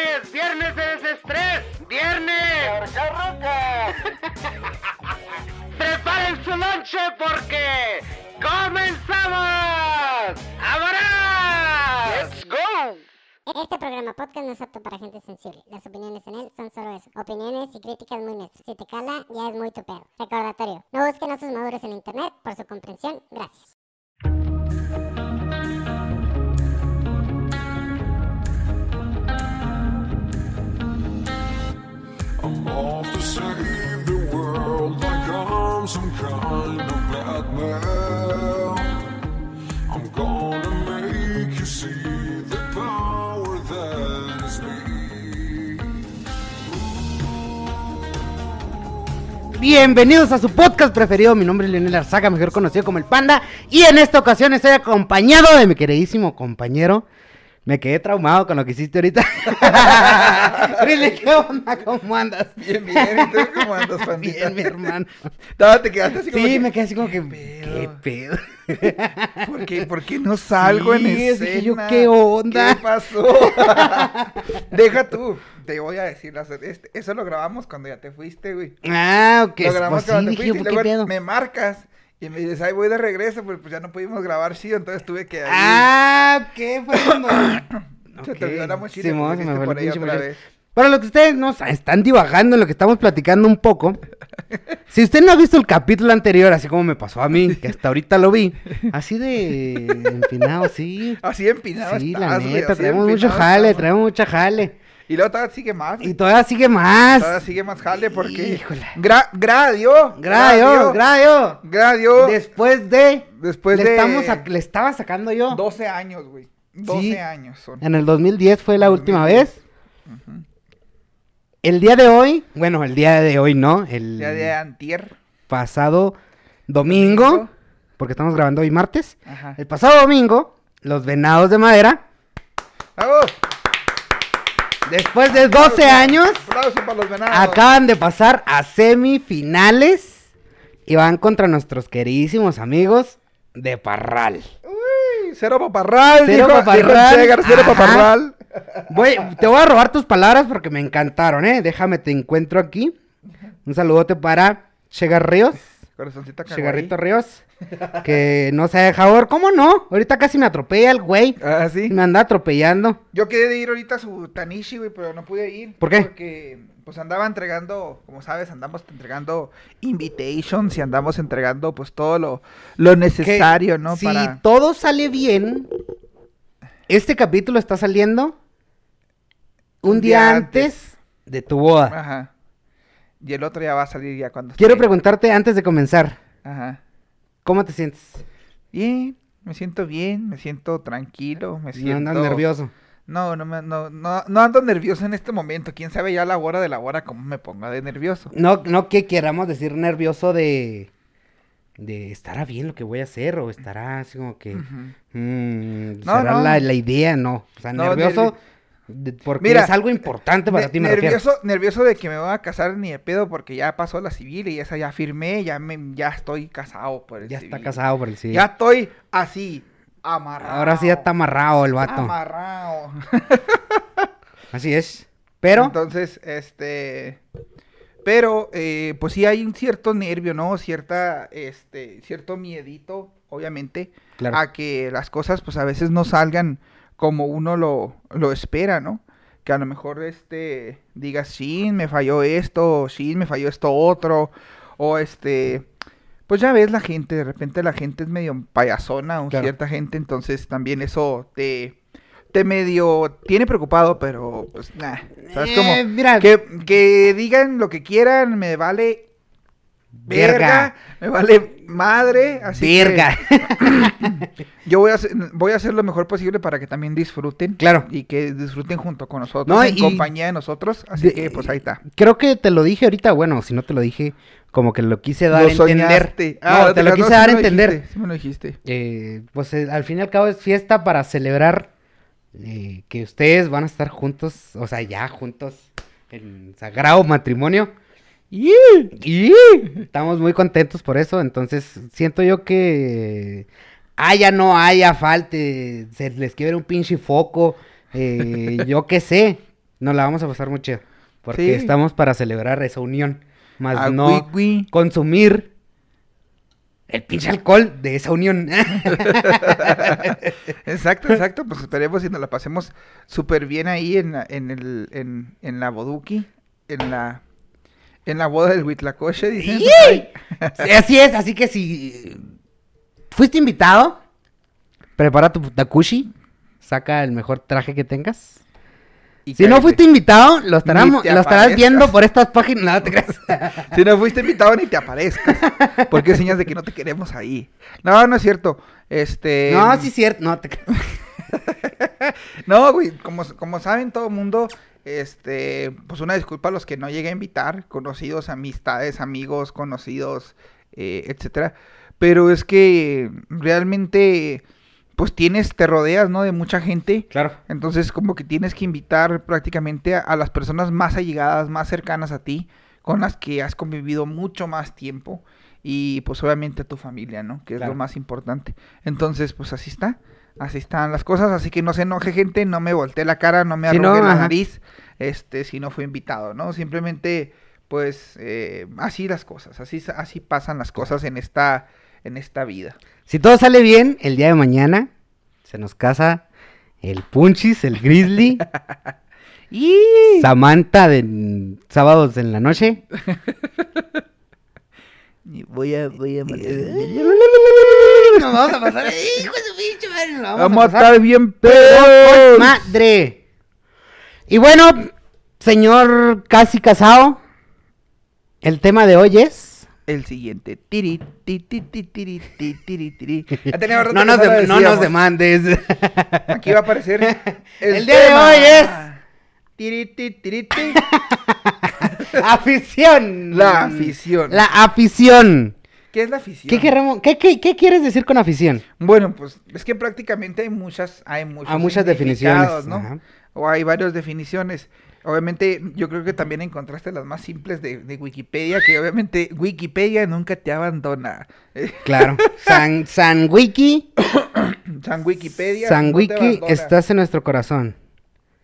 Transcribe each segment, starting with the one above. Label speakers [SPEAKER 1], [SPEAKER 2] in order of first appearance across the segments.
[SPEAKER 1] viernes, viernes de desestrés, viernes. Preparen su lonche porque comenzamos. ¡Ahora! ¡Let's go!
[SPEAKER 2] Este programa podcast no es apto para gente sensible. Las opiniones en él son solo eso. Opiniones y críticas muy nuestras. Si te cala, ya es muy tu pedo. Recordatorio. No busquen osos maduros en internet. Por su comprensión, gracias.
[SPEAKER 3] I'm off the world like I'm some kind of. I'm gonna make you see the power.
[SPEAKER 4] Bienvenidos a su podcast preferido. Mi nombre es Leonel Arzaga, mejor conocido como el Panda. Y en esta ocasión estoy acompañado de mi queridísimo compañero. Me quedé traumado con lo que hiciste ahorita. Rile, ¿qué onda? ¿Cómo andas?
[SPEAKER 5] Bien, bien. ¿Y tú cómo andas, pandita?
[SPEAKER 4] Bien, mi hermano.
[SPEAKER 5] No, te quedaste así como
[SPEAKER 4] Sí,
[SPEAKER 5] que,
[SPEAKER 4] me quedé así como que.
[SPEAKER 5] pedo?
[SPEAKER 4] ¿Qué pedo?
[SPEAKER 5] ¿Por qué, por qué no salgo en
[SPEAKER 4] Sí,
[SPEAKER 5] escena?
[SPEAKER 4] dije yo, ¿qué onda?
[SPEAKER 5] ¿Qué pasó? Deja tú. Te voy a decir, las- este, eso lo grabamos cuando ya te fuiste, güey.
[SPEAKER 4] Ah, ok.
[SPEAKER 5] Lo grabamos
[SPEAKER 4] Pues sí,
[SPEAKER 5] cuando te
[SPEAKER 4] dije yo,
[SPEAKER 5] fuiste y
[SPEAKER 4] ¿qué
[SPEAKER 5] luego
[SPEAKER 4] pedo?
[SPEAKER 5] me marcas y me dices, ay, voy de regreso, pues, pues ya no pudimos grabar chido, entonces tuve que... ahí-
[SPEAKER 4] Ah, ¿qué fue?
[SPEAKER 5] Se te olvidó la mochila, pues,
[SPEAKER 4] se me
[SPEAKER 5] dijiste
[SPEAKER 4] fue
[SPEAKER 5] por ahí otra
[SPEAKER 4] mochila.
[SPEAKER 5] vez.
[SPEAKER 4] Para lo que ustedes no están divagando en lo que estamos platicando un poco. Si usted no ha visto el capítulo anterior, así como me pasó a mí, que hasta ahorita lo vi, así de empinado, sí.
[SPEAKER 5] Así empinado
[SPEAKER 4] Sí,
[SPEAKER 5] estás,
[SPEAKER 4] la neta, traemos mucho jale,
[SPEAKER 5] estamos.
[SPEAKER 4] traemos mucha jale.
[SPEAKER 5] Y luego todavía sigue más.
[SPEAKER 4] Y todavía sigue más.
[SPEAKER 5] Todavía sigue más jale porque...
[SPEAKER 4] Híjole.
[SPEAKER 5] Gra gradio.
[SPEAKER 4] Gradio, gradio.
[SPEAKER 5] Gradio.
[SPEAKER 4] Después de.
[SPEAKER 5] Después
[SPEAKER 4] le
[SPEAKER 5] de...
[SPEAKER 4] Estamos le estaba sacando yo.
[SPEAKER 5] 12 años, güey. 12
[SPEAKER 4] Sí.
[SPEAKER 5] años son.
[SPEAKER 4] En el 2010 fue la última
[SPEAKER 5] 2010.
[SPEAKER 4] vez. El día de hoy, bueno, el día de hoy no, el
[SPEAKER 5] Ya de antier.
[SPEAKER 4] pasado domingo,
[SPEAKER 5] Domingo.
[SPEAKER 4] porque estamos grabando hoy martes.
[SPEAKER 5] Ajá.
[SPEAKER 4] El pasado domingo, los venados de madera,
[SPEAKER 5] ¡Bravo!
[SPEAKER 4] Después de 12 años,
[SPEAKER 5] para los
[SPEAKER 4] acaban de pasar a semifinales y van contra nuestros queridísimos amigos de Parral.
[SPEAKER 5] Uy, cero paparral.
[SPEAKER 4] Cero
[SPEAKER 5] dijo-
[SPEAKER 4] paparral.
[SPEAKER 5] dijo Chegar, cero paparral.
[SPEAKER 4] Voy, te voy a robar tus palabras porque me encantaron, ¿eh? Déjame, te encuentro aquí. Un saludote para Chegar Ríos.
[SPEAKER 5] Corazoncito kawaii.
[SPEAKER 4] Chegarrito Ríos. Que no se ha dejado ver. ¿Cómo no? Ahorita casi me atropella el güey.
[SPEAKER 5] Ah, sí.
[SPEAKER 4] Me anda atropellando.
[SPEAKER 5] Yo quedé de ir ahorita a su Tanishi, güey, pero no pude ir.
[SPEAKER 4] ¿Por qué?
[SPEAKER 5] Porque, pues, andaba entregando, como sabes, andamos entregando invitations y andamos entregando, pues, todo lo, lo
[SPEAKER 4] Que
[SPEAKER 5] necesario, ¿no?
[SPEAKER 4] Si
[SPEAKER 5] Para...
[SPEAKER 4] todo sale bien, este capítulo está saliendo un,
[SPEAKER 5] Un
[SPEAKER 4] día,
[SPEAKER 5] día
[SPEAKER 4] antes de tu boda.
[SPEAKER 5] Ajá. Y el otro ya va a salir ya cuando
[SPEAKER 4] Quiero
[SPEAKER 5] esté.
[SPEAKER 4] preguntarte antes de comenzar,
[SPEAKER 5] Ajá.
[SPEAKER 4] ¿cómo te sientes?
[SPEAKER 5] Bien, me siento bien, me siento tranquilo, me
[SPEAKER 4] No
[SPEAKER 5] siento...
[SPEAKER 4] andas nervioso.
[SPEAKER 5] No, no, me- no, no, no ando nervioso en este momento. Quién sabe ya a la hora de la hora cómo me ponga de nervioso.
[SPEAKER 4] No, no que queramos decir nervioso de... De estará bien lo que voy a hacer o estará así como que... Mm,
[SPEAKER 5] No,
[SPEAKER 4] será
[SPEAKER 5] no.
[SPEAKER 4] La, la idea, no. O sea,
[SPEAKER 5] No,
[SPEAKER 4] nervioso
[SPEAKER 5] nervi-
[SPEAKER 4] porque
[SPEAKER 5] Mira,
[SPEAKER 4] es algo importante para ti, me refiero.
[SPEAKER 5] nervioso, nervioso de que me voy a casar ni de pedo porque ya pasó la civil y esa ya firmé, ya me, ya estoy casado por el
[SPEAKER 4] Ya está
[SPEAKER 5] civil.
[SPEAKER 4] casado por el sí.
[SPEAKER 5] Ya estoy así, amarrado.
[SPEAKER 4] Ahora sí ya está amarrado el vato.
[SPEAKER 5] Amarrado.
[SPEAKER 4] Así es. Pero...
[SPEAKER 5] Entonces, este. Pero, eh, pues sí hay un cierto nervio, ¿no? Cierta, este, cierto miedito, obviamente,
[SPEAKER 4] Claro.
[SPEAKER 5] a que las cosas, pues a veces no salgan como uno lo, lo espera, ¿no? Que a lo mejor, este, digas, sí, me falló esto, sí, me falló esto otro, o este, pues ya ves la gente, de repente la gente es medio payasona, o
[SPEAKER 4] Claro.
[SPEAKER 5] cierta gente, entonces también eso te, te medio tiene preocupado, pero pues nah, ¿sabes cómo?
[SPEAKER 4] Eh, mira,
[SPEAKER 5] Que, que digan lo que quieran, me vale verga, me vale madre, así que
[SPEAKER 4] verga.
[SPEAKER 5] yo voy a hacer, voy a hacer lo mejor posible para que también disfruten.
[SPEAKER 4] Claro.
[SPEAKER 5] Y que disfruten junto con nosotros,
[SPEAKER 4] No,
[SPEAKER 5] en
[SPEAKER 4] y-
[SPEAKER 5] compañía de nosotros, así
[SPEAKER 4] De-
[SPEAKER 5] que pues ahí está.
[SPEAKER 4] Creo que te lo dije ahorita, bueno, si no te lo dije, como que lo quise dar a entender. no,
[SPEAKER 5] Ah,
[SPEAKER 4] te lo quise dar a entender.
[SPEAKER 5] dijiste, sí me lo dijiste.
[SPEAKER 4] Eh, pues eh, al fin y al cabo es fiesta para celebrar eh, que ustedes van a estar juntos, o sea, ya juntos en sagrado matrimonio. Y, estamos muy contentos por eso, entonces siento yo que haya, no haya, falte, se les quiere un pinche foco, eh, yo qué sé, Nos la vamos a pasar muy chido. Porque
[SPEAKER 5] Sí.
[SPEAKER 4] estamos para celebrar esa unión. Más
[SPEAKER 5] Ah,
[SPEAKER 4] no consumir el pinche alcohol de esa unión.
[SPEAKER 5] Exacto, exacto. Pues esperemos y nos la pasemos súper bien ahí en la, en el, en, en la boduki, en la, en la boda del Huitlacoche, dicen.
[SPEAKER 4] Sí, así es, así que si fuiste invitado, prepara tu takushi, saca el mejor traje que tengas.
[SPEAKER 5] Y
[SPEAKER 4] Si no fuiste invitado, lo,
[SPEAKER 5] te
[SPEAKER 4] lo estarás viendo por estas páginas. No, te creas.
[SPEAKER 5] Si no fuiste invitado ni te aparezcas. Porque es señas de que no te queremos ahí. No, no es cierto. Este.
[SPEAKER 4] No, sí es cierto. No, te.
[SPEAKER 5] No, güey, como, como saben todo el mundo, este, pues una disculpa a los que no llegué a invitar, conocidos, amistades, amigos, conocidos, eh, etcétera. Pero es que realmente, pues tienes, te rodeas, ¿no? De mucha gente.
[SPEAKER 4] Claro.
[SPEAKER 5] Entonces, como que tienes que invitar prácticamente a, a las personas más allegadas, más cercanas a ti, con las que has convivido mucho más tiempo. Y pues obviamente a tu familia, ¿no? Que es
[SPEAKER 4] Claro.
[SPEAKER 5] lo más importante. Entonces, pues así está. Así están las cosas. Así que no se enoje, gente. No me volteé la cara, no me arrugué
[SPEAKER 4] no,
[SPEAKER 5] la
[SPEAKER 4] ajá.
[SPEAKER 5] nariz. Este, si no fue invitado, ¿no? Simplemente, pues, eh, así las cosas. Así, así pasan las cosas en esta, en esta vida.
[SPEAKER 4] Si todo sale bien, el día de mañana se nos casa el Punchis, el Grizzly,
[SPEAKER 5] Y
[SPEAKER 4] Samantha de sábados en la noche.
[SPEAKER 5] voy a, voy a
[SPEAKER 4] Nos vamos a pasar. Hijo de su pinche madre, nos la
[SPEAKER 5] Vamos a
[SPEAKER 4] pasar
[SPEAKER 5] estar bien
[SPEAKER 4] pero
[SPEAKER 5] pedos.
[SPEAKER 4] madre. Y bueno, señor casi casado, el tema de hoy es.
[SPEAKER 5] El siguiente. Tiri, ti, ti, ti, tiri, ti, tiri, tiri.
[SPEAKER 4] No nos,
[SPEAKER 5] lo
[SPEAKER 4] de- no nos
[SPEAKER 5] decíamos.
[SPEAKER 4] demandes.
[SPEAKER 5] Aquí va a aparecer. El,
[SPEAKER 4] El día de hoy es-
[SPEAKER 5] Tiri, ti, tiri, ti.
[SPEAKER 4] afición.
[SPEAKER 5] La afición.
[SPEAKER 4] La afición.
[SPEAKER 5] ¿Qué es la afición?
[SPEAKER 4] ¿Qué, queremos- qué, qué- qué quieres decir con afición?
[SPEAKER 5] Bueno, pues es que prácticamente hay muchas, hay muchos
[SPEAKER 4] Hay muchas
[SPEAKER 5] significados,
[SPEAKER 4] definiciones.
[SPEAKER 5] ¿no?
[SPEAKER 4] ajá.
[SPEAKER 5] O hay varias definiciones. Obviamente, yo creo que también encontraste las más simples de, de Wikipedia, que obviamente Wikipedia nunca te abandona.
[SPEAKER 4] Claro. San, San Wiki.
[SPEAKER 5] San Wikipedia.
[SPEAKER 4] San Wiki, estás en nuestro corazón.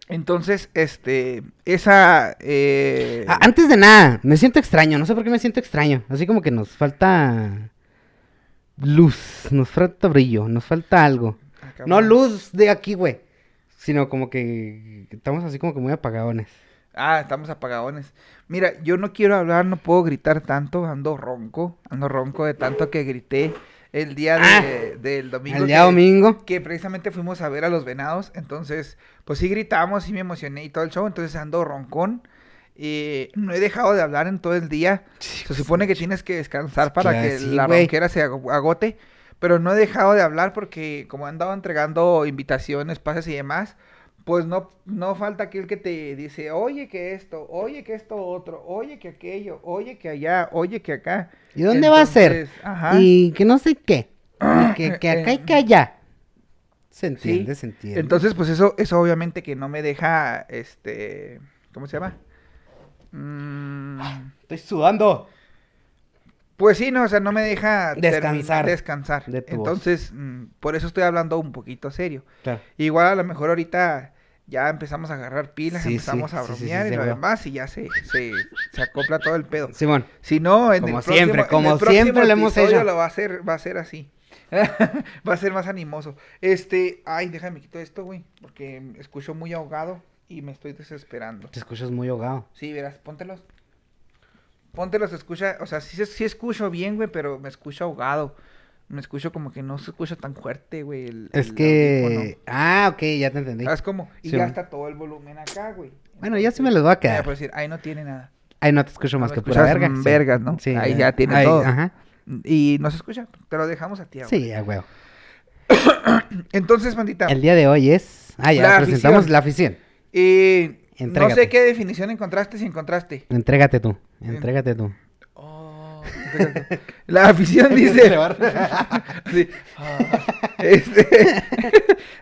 [SPEAKER 5] Entonces, este, esa... eh,
[SPEAKER 4] Ah, antes de nada, me siento extraño. No sé por qué me siento extraño. Así como que nos falta luz, nos falta brillo, nos falta algo.
[SPEAKER 5] ah,
[SPEAKER 4] No luz de aquí, güey. Sino como que estamos así como que muy apagadones.
[SPEAKER 5] Ah, estamos apagadones. Mira, yo no quiero hablar, no puedo gritar tanto, ando ronco, ando ronco de tanto que grité el día de-
[SPEAKER 4] Ah,
[SPEAKER 5] del domingo.
[SPEAKER 4] El día
[SPEAKER 5] que-
[SPEAKER 4] domingo.
[SPEAKER 5] que precisamente fuimos a ver a los venados, entonces, pues sí gritamos, sí me emocioné y todo el show, entonces ando roncón. eh, no he dejado de hablar en todo el día. Se supone que tienes que descansar para
[SPEAKER 4] Claro,
[SPEAKER 5] que
[SPEAKER 4] sí,
[SPEAKER 5] la
[SPEAKER 4] güey.
[SPEAKER 5] ronquera se ago- agote, pero no he dejado de hablar porque como he andado entregando invitaciones, pases y demás, pues no, no falta aquel que te dice, oye que esto, oye que esto otro, oye que aquello, oye que allá, oye que acá.
[SPEAKER 4] ¿Y dónde va a ser?
[SPEAKER 5] Ajá.
[SPEAKER 4] Y que no sé qué. Y que, que acá y que allá. Se entiende,
[SPEAKER 5] Sí.
[SPEAKER 4] se entiende.
[SPEAKER 5] Entonces, pues eso, eso obviamente que no me deja, este, ¿cómo se llama? Mm,
[SPEAKER 4] Estoy sudando.
[SPEAKER 5] pues sí, no, o sea, no me deja
[SPEAKER 4] Descansar
[SPEAKER 5] descansar.
[SPEAKER 4] de tu voz.
[SPEAKER 5] Entonces, mm, por eso estoy hablando un poquito serio.
[SPEAKER 4] Claro.
[SPEAKER 5] Igual a lo mejor ahorita ya empezamos a agarrar pilas,
[SPEAKER 4] Sí,
[SPEAKER 5] empezamos
[SPEAKER 4] sí,
[SPEAKER 5] a bromear
[SPEAKER 4] sí,
[SPEAKER 5] y lo demás y ya se, se, se acopla todo el pedo.
[SPEAKER 4] Simón.
[SPEAKER 5] Si no, en
[SPEAKER 4] Como
[SPEAKER 5] el
[SPEAKER 4] siempre,
[SPEAKER 5] próximo, en
[SPEAKER 4] como
[SPEAKER 5] el próximo
[SPEAKER 4] siempre lo hemos hecho.
[SPEAKER 5] lo va a hacer, va a ser así. va a ser más animoso. Este, ay, déjame quito esto, güey, porque escucho muy ahogado y me estoy desesperando.
[SPEAKER 4] Te escuchas muy ahogado.
[SPEAKER 5] Sí, verás, póntelos. Póntelos, escucha, o sea, sí, sí escucho bien, güey, pero me escucho ahogado. Me escucho como que no se escucha tan fuerte, güey. el-
[SPEAKER 4] Es
[SPEAKER 5] el
[SPEAKER 4] que. Ah, ok, ya te entendí.
[SPEAKER 5] ¿Sabes cómo? Y
[SPEAKER 4] Sí,
[SPEAKER 5] ya está todo el volumen acá, güey.
[SPEAKER 4] Bueno, ya sí me los voy a quedar.
[SPEAKER 5] decir, ahí no tiene nada.
[SPEAKER 4] Ahí no te escucho más que pura verga. sí.
[SPEAKER 5] vergas, ¿no?
[SPEAKER 4] Sí,
[SPEAKER 5] Ahí ya tiene
[SPEAKER 4] ahí,
[SPEAKER 5] todo.
[SPEAKER 4] Ajá.
[SPEAKER 5] Y no se escucha, te lo dejamos a ti ahora.
[SPEAKER 4] Sí, a huevo.
[SPEAKER 5] Entonces, bandita,
[SPEAKER 4] El día de hoy es. Ah, ya
[SPEAKER 5] La
[SPEAKER 4] presentamos
[SPEAKER 5] afición.
[SPEAKER 4] la afición.
[SPEAKER 5] eh, no sé qué definición encontraste, si encontraste.
[SPEAKER 4] Entrégate tú. Entrégate tú.
[SPEAKER 5] La afición dice. Sí. Este,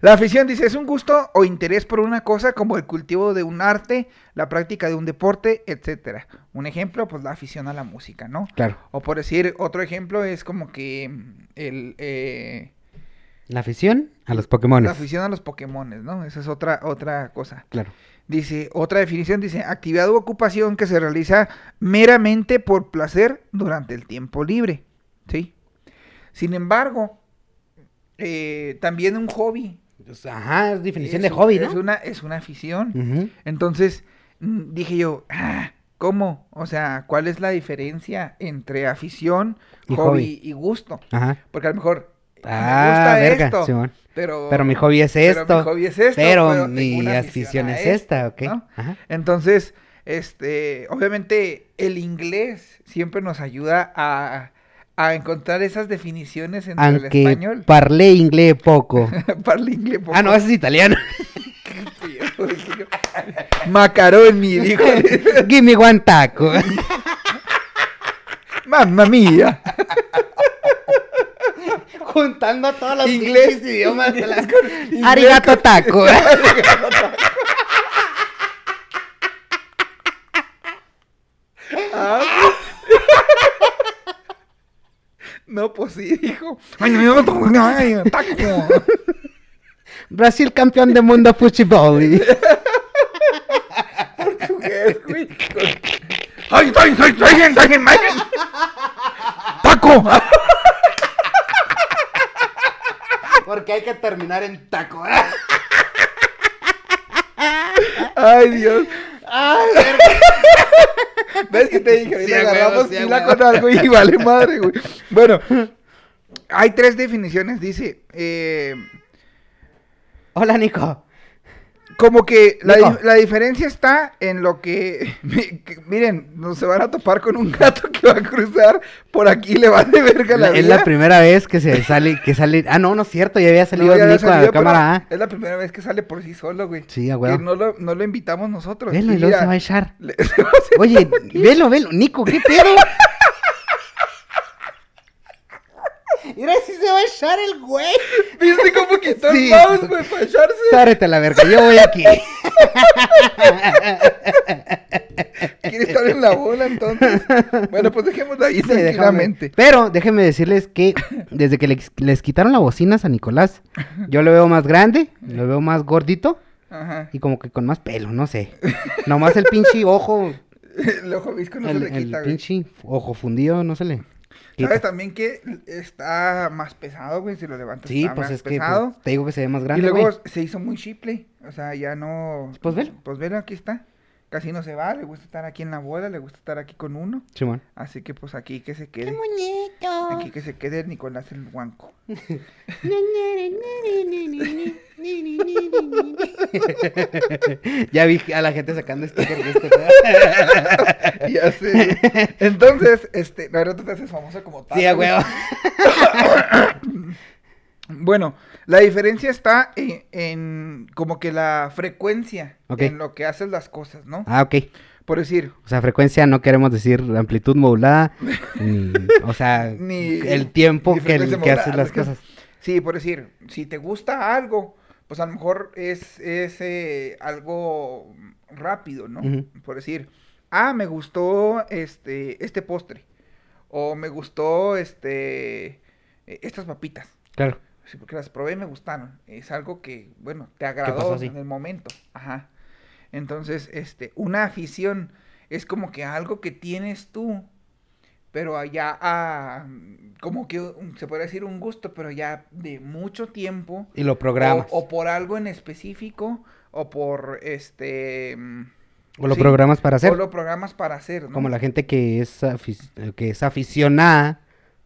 [SPEAKER 5] la afición dice: es un gusto o interés por una cosa como el cultivo de un arte, la práctica de un deporte, etcétera. Un ejemplo, pues la afición a la música, ¿no?
[SPEAKER 4] Claro.
[SPEAKER 5] O por decir, otro ejemplo es como que mm, el, eh,
[SPEAKER 4] La afición a los Pokémon.
[SPEAKER 5] La afición a los Pokémones, ¿no? Esa es otra, otra cosa.
[SPEAKER 4] Claro.
[SPEAKER 5] Dice, otra definición dice, actividad u ocupación que se realiza meramente por placer durante el tiempo libre. ¿Sí? Sin embargo, eh, también un hobby.
[SPEAKER 4] Pues, Ajá, es definición de
[SPEAKER 5] es-
[SPEAKER 4] hobby,
[SPEAKER 5] Es
[SPEAKER 4] ¿no?
[SPEAKER 5] una, es una afición. Entonces, mm, dije yo, ah, ¿cómo? O sea, ¿cuál es la diferencia entre afición,
[SPEAKER 4] Y
[SPEAKER 5] hobby,
[SPEAKER 4] hobby.
[SPEAKER 5] y gusto?
[SPEAKER 4] Ajá.
[SPEAKER 5] Porque a lo mejor me
[SPEAKER 4] Ah,
[SPEAKER 5] gusta
[SPEAKER 4] verga,
[SPEAKER 5] esto. Pero,
[SPEAKER 4] Pero mi hobby es
[SPEAKER 5] pero
[SPEAKER 4] esto.
[SPEAKER 5] mi hobby es esto,
[SPEAKER 4] pero
[SPEAKER 5] pero
[SPEAKER 4] mi afición es esta, ¿ok?
[SPEAKER 5] ¿no?
[SPEAKER 4] Ajá.
[SPEAKER 5] Entonces, este, obviamente el inglés siempre nos ayuda a, a encontrar esas definiciones entre el
[SPEAKER 4] Aunque
[SPEAKER 5] español.
[SPEAKER 4] parlé inglés poco.
[SPEAKER 5] Parle inglés poco.
[SPEAKER 4] ah, no, ese es italiano.
[SPEAKER 5] Macaroni, dijo.
[SPEAKER 4] Give me one taco.
[SPEAKER 5] Mamma mía.
[SPEAKER 4] Juntando todos los
[SPEAKER 5] Inglés.
[SPEAKER 4] pinches idiomas de la...
[SPEAKER 5] Inglés
[SPEAKER 4] Arigato taco.
[SPEAKER 5] Ah. No, pues sí, dijo. Ay, no, taco.
[SPEAKER 4] Brasil campeón de mundo fútbol.
[SPEAKER 5] Portugués, güey. Ay, ay, ay, ay, ay, ay, ay. Taco.
[SPEAKER 4] Porque hay que terminar en taco.
[SPEAKER 5] Ay, Dios. ¿Ves que te dije? Ahorita
[SPEAKER 4] Sí,
[SPEAKER 5] agarramos
[SPEAKER 4] sí,
[SPEAKER 5] pila con algo y vale madre, güey. Bueno, hay tres definiciones, dice. Eh,
[SPEAKER 4] Hola, Nico.
[SPEAKER 5] Como que la, di- la diferencia está en lo que, mi- que- Miren, no se van a topar con un gato que va a cruzar por aquí y le va de verga la
[SPEAKER 4] La- es
[SPEAKER 5] vida.
[SPEAKER 4] la primera vez que se sale, que sale. Ah, no, no es cierto, ya había
[SPEAKER 5] No,
[SPEAKER 4] salido
[SPEAKER 5] ya había
[SPEAKER 4] Nico a la cámara A.
[SPEAKER 5] Es la primera vez que sale por sí solo, güey.
[SPEAKER 4] Sí, huevo.
[SPEAKER 5] no lo, no lo invitamos nosotros.
[SPEAKER 4] Velo
[SPEAKER 5] Y
[SPEAKER 4] luego se va a echar.
[SPEAKER 5] le-
[SPEAKER 4] Oye, velo, velo. Nico, ¿qué pedo? Mira si se va a echar el güey.
[SPEAKER 5] ¿Viste cómo quitó
[SPEAKER 4] Sí.
[SPEAKER 5] el mouse, güey, para echarse?
[SPEAKER 4] Sárete a la verga, yo voy aquí.
[SPEAKER 5] Quiere estar en la bola, entonces. Bueno, pues dejémoslo ahí
[SPEAKER 4] Sí, déjame.
[SPEAKER 5] tranquilamente.
[SPEAKER 4] Pero déjenme decirles que desde que les, les quitaron la bocina a San Nicolás, yo lo veo más grande, lo veo más gordito
[SPEAKER 5] Ajá.
[SPEAKER 4] y como que con más pelo, no sé. Nomás el pinche ojo,
[SPEAKER 5] El ojo visco no
[SPEAKER 4] el,
[SPEAKER 5] se le
[SPEAKER 4] el
[SPEAKER 5] quita, güey.
[SPEAKER 4] pinche ojo fundido, no se le.
[SPEAKER 5] ¿Sabes también que está más pesado, güey? Si lo levantas
[SPEAKER 4] Sí,
[SPEAKER 5] está
[SPEAKER 4] pues
[SPEAKER 5] más
[SPEAKER 4] es que pues,
[SPEAKER 5] pesado.
[SPEAKER 4] te digo que se ve más
[SPEAKER 5] y
[SPEAKER 4] grande,
[SPEAKER 5] luego
[SPEAKER 4] güey.
[SPEAKER 5] se hizo muy chiple. O sea, ya no...
[SPEAKER 4] Pues velo.
[SPEAKER 5] Pues velo, aquí está. Casi no se va, le gusta estar aquí en la bola, le gusta estar aquí con uno.
[SPEAKER 4] Simón.
[SPEAKER 5] Así que pues aquí que se quede.
[SPEAKER 2] Muñeco.
[SPEAKER 5] Aquí que se quede Nicolás el guanco.
[SPEAKER 4] ya vi a la gente sacando stickers de este
[SPEAKER 5] ya sé. Entonces, este, la verdad tú te haces famoso como tal.
[SPEAKER 4] Sí, a huevo.
[SPEAKER 5] Bueno, la diferencia está en, en como que la frecuencia en lo que haces las cosas, ¿no?
[SPEAKER 4] Ah, ok.
[SPEAKER 5] Por decir,
[SPEAKER 4] O sea, frecuencia no queremos decir amplitud modulada, ni, o sea,
[SPEAKER 5] Ni-
[SPEAKER 4] el tiempo
[SPEAKER 5] ni
[SPEAKER 4] que, el- que haces las cosas.
[SPEAKER 5] sí, por decir, si te gusta algo, pues a lo mejor es, es eh, algo rápido, ¿no? Por decir, ah, me gustó este, este postre, o me gustó este, eh, estas papitas.
[SPEAKER 4] Claro.
[SPEAKER 5] Sí, porque las probé y me gustaron. Es algo que, bueno, te agradó en el momento. Ajá. Entonces, este, una afición es como que algo que tienes tú, pero allá, ah, como que se puede decir un gusto, pero ya de mucho tiempo.
[SPEAKER 4] Y lo programas.
[SPEAKER 5] O, o por algo en específico, o por este. mm,
[SPEAKER 4] O lo
[SPEAKER 5] sí,
[SPEAKER 4] programas para hacer.
[SPEAKER 5] O lo programas para hacer, ¿no?
[SPEAKER 4] Como la gente que es, que es aficionada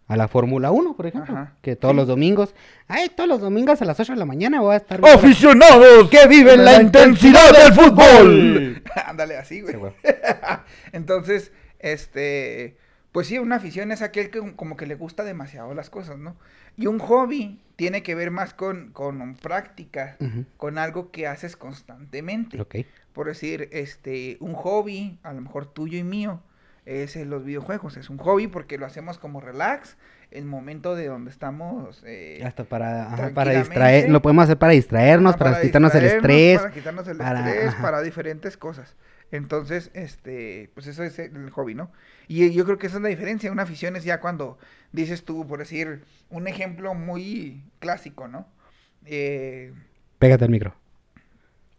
[SPEAKER 4] a la Fórmula 1, por ejemplo.
[SPEAKER 5] Ajá.
[SPEAKER 4] Que todos
[SPEAKER 5] Sí.
[SPEAKER 4] los domingos, ay, todos los domingos a las 8 de la mañana voy a estar...
[SPEAKER 5] ¡Aficionados
[SPEAKER 4] que viven la intensidad del fútbol!
[SPEAKER 5] Ándale así, güey.
[SPEAKER 4] Sí, güey.
[SPEAKER 5] Entonces, este, pues sí, una afición es aquel que como que le gusta demasiado las cosas, ¿no? Y un hobby tiene que ver más con, con práctica, con algo que haces constantemente.
[SPEAKER 4] Ok.
[SPEAKER 5] Por decir, este, un hobby, a lo mejor tuyo y mío, es en los videojuegos. Es un hobby porque lo hacemos como relax, el momento de donde estamos... eh,
[SPEAKER 4] Hasta para, ajá, para distraer, lo podemos hacer para distraernos,
[SPEAKER 5] Ajá,
[SPEAKER 4] para, quitarnos el estrés.
[SPEAKER 5] Para quitarnos el
[SPEAKER 4] para-
[SPEAKER 5] estrés,
[SPEAKER 4] ajá.
[SPEAKER 5] para diferentes cosas. Entonces, este, pues eso es el hobby, ¿no? Y yo creo que esa es la diferencia. Una afición es ya cuando dices tú, por decir, un ejemplo muy clásico, ¿no? Eh,
[SPEAKER 4] Pégate al micro.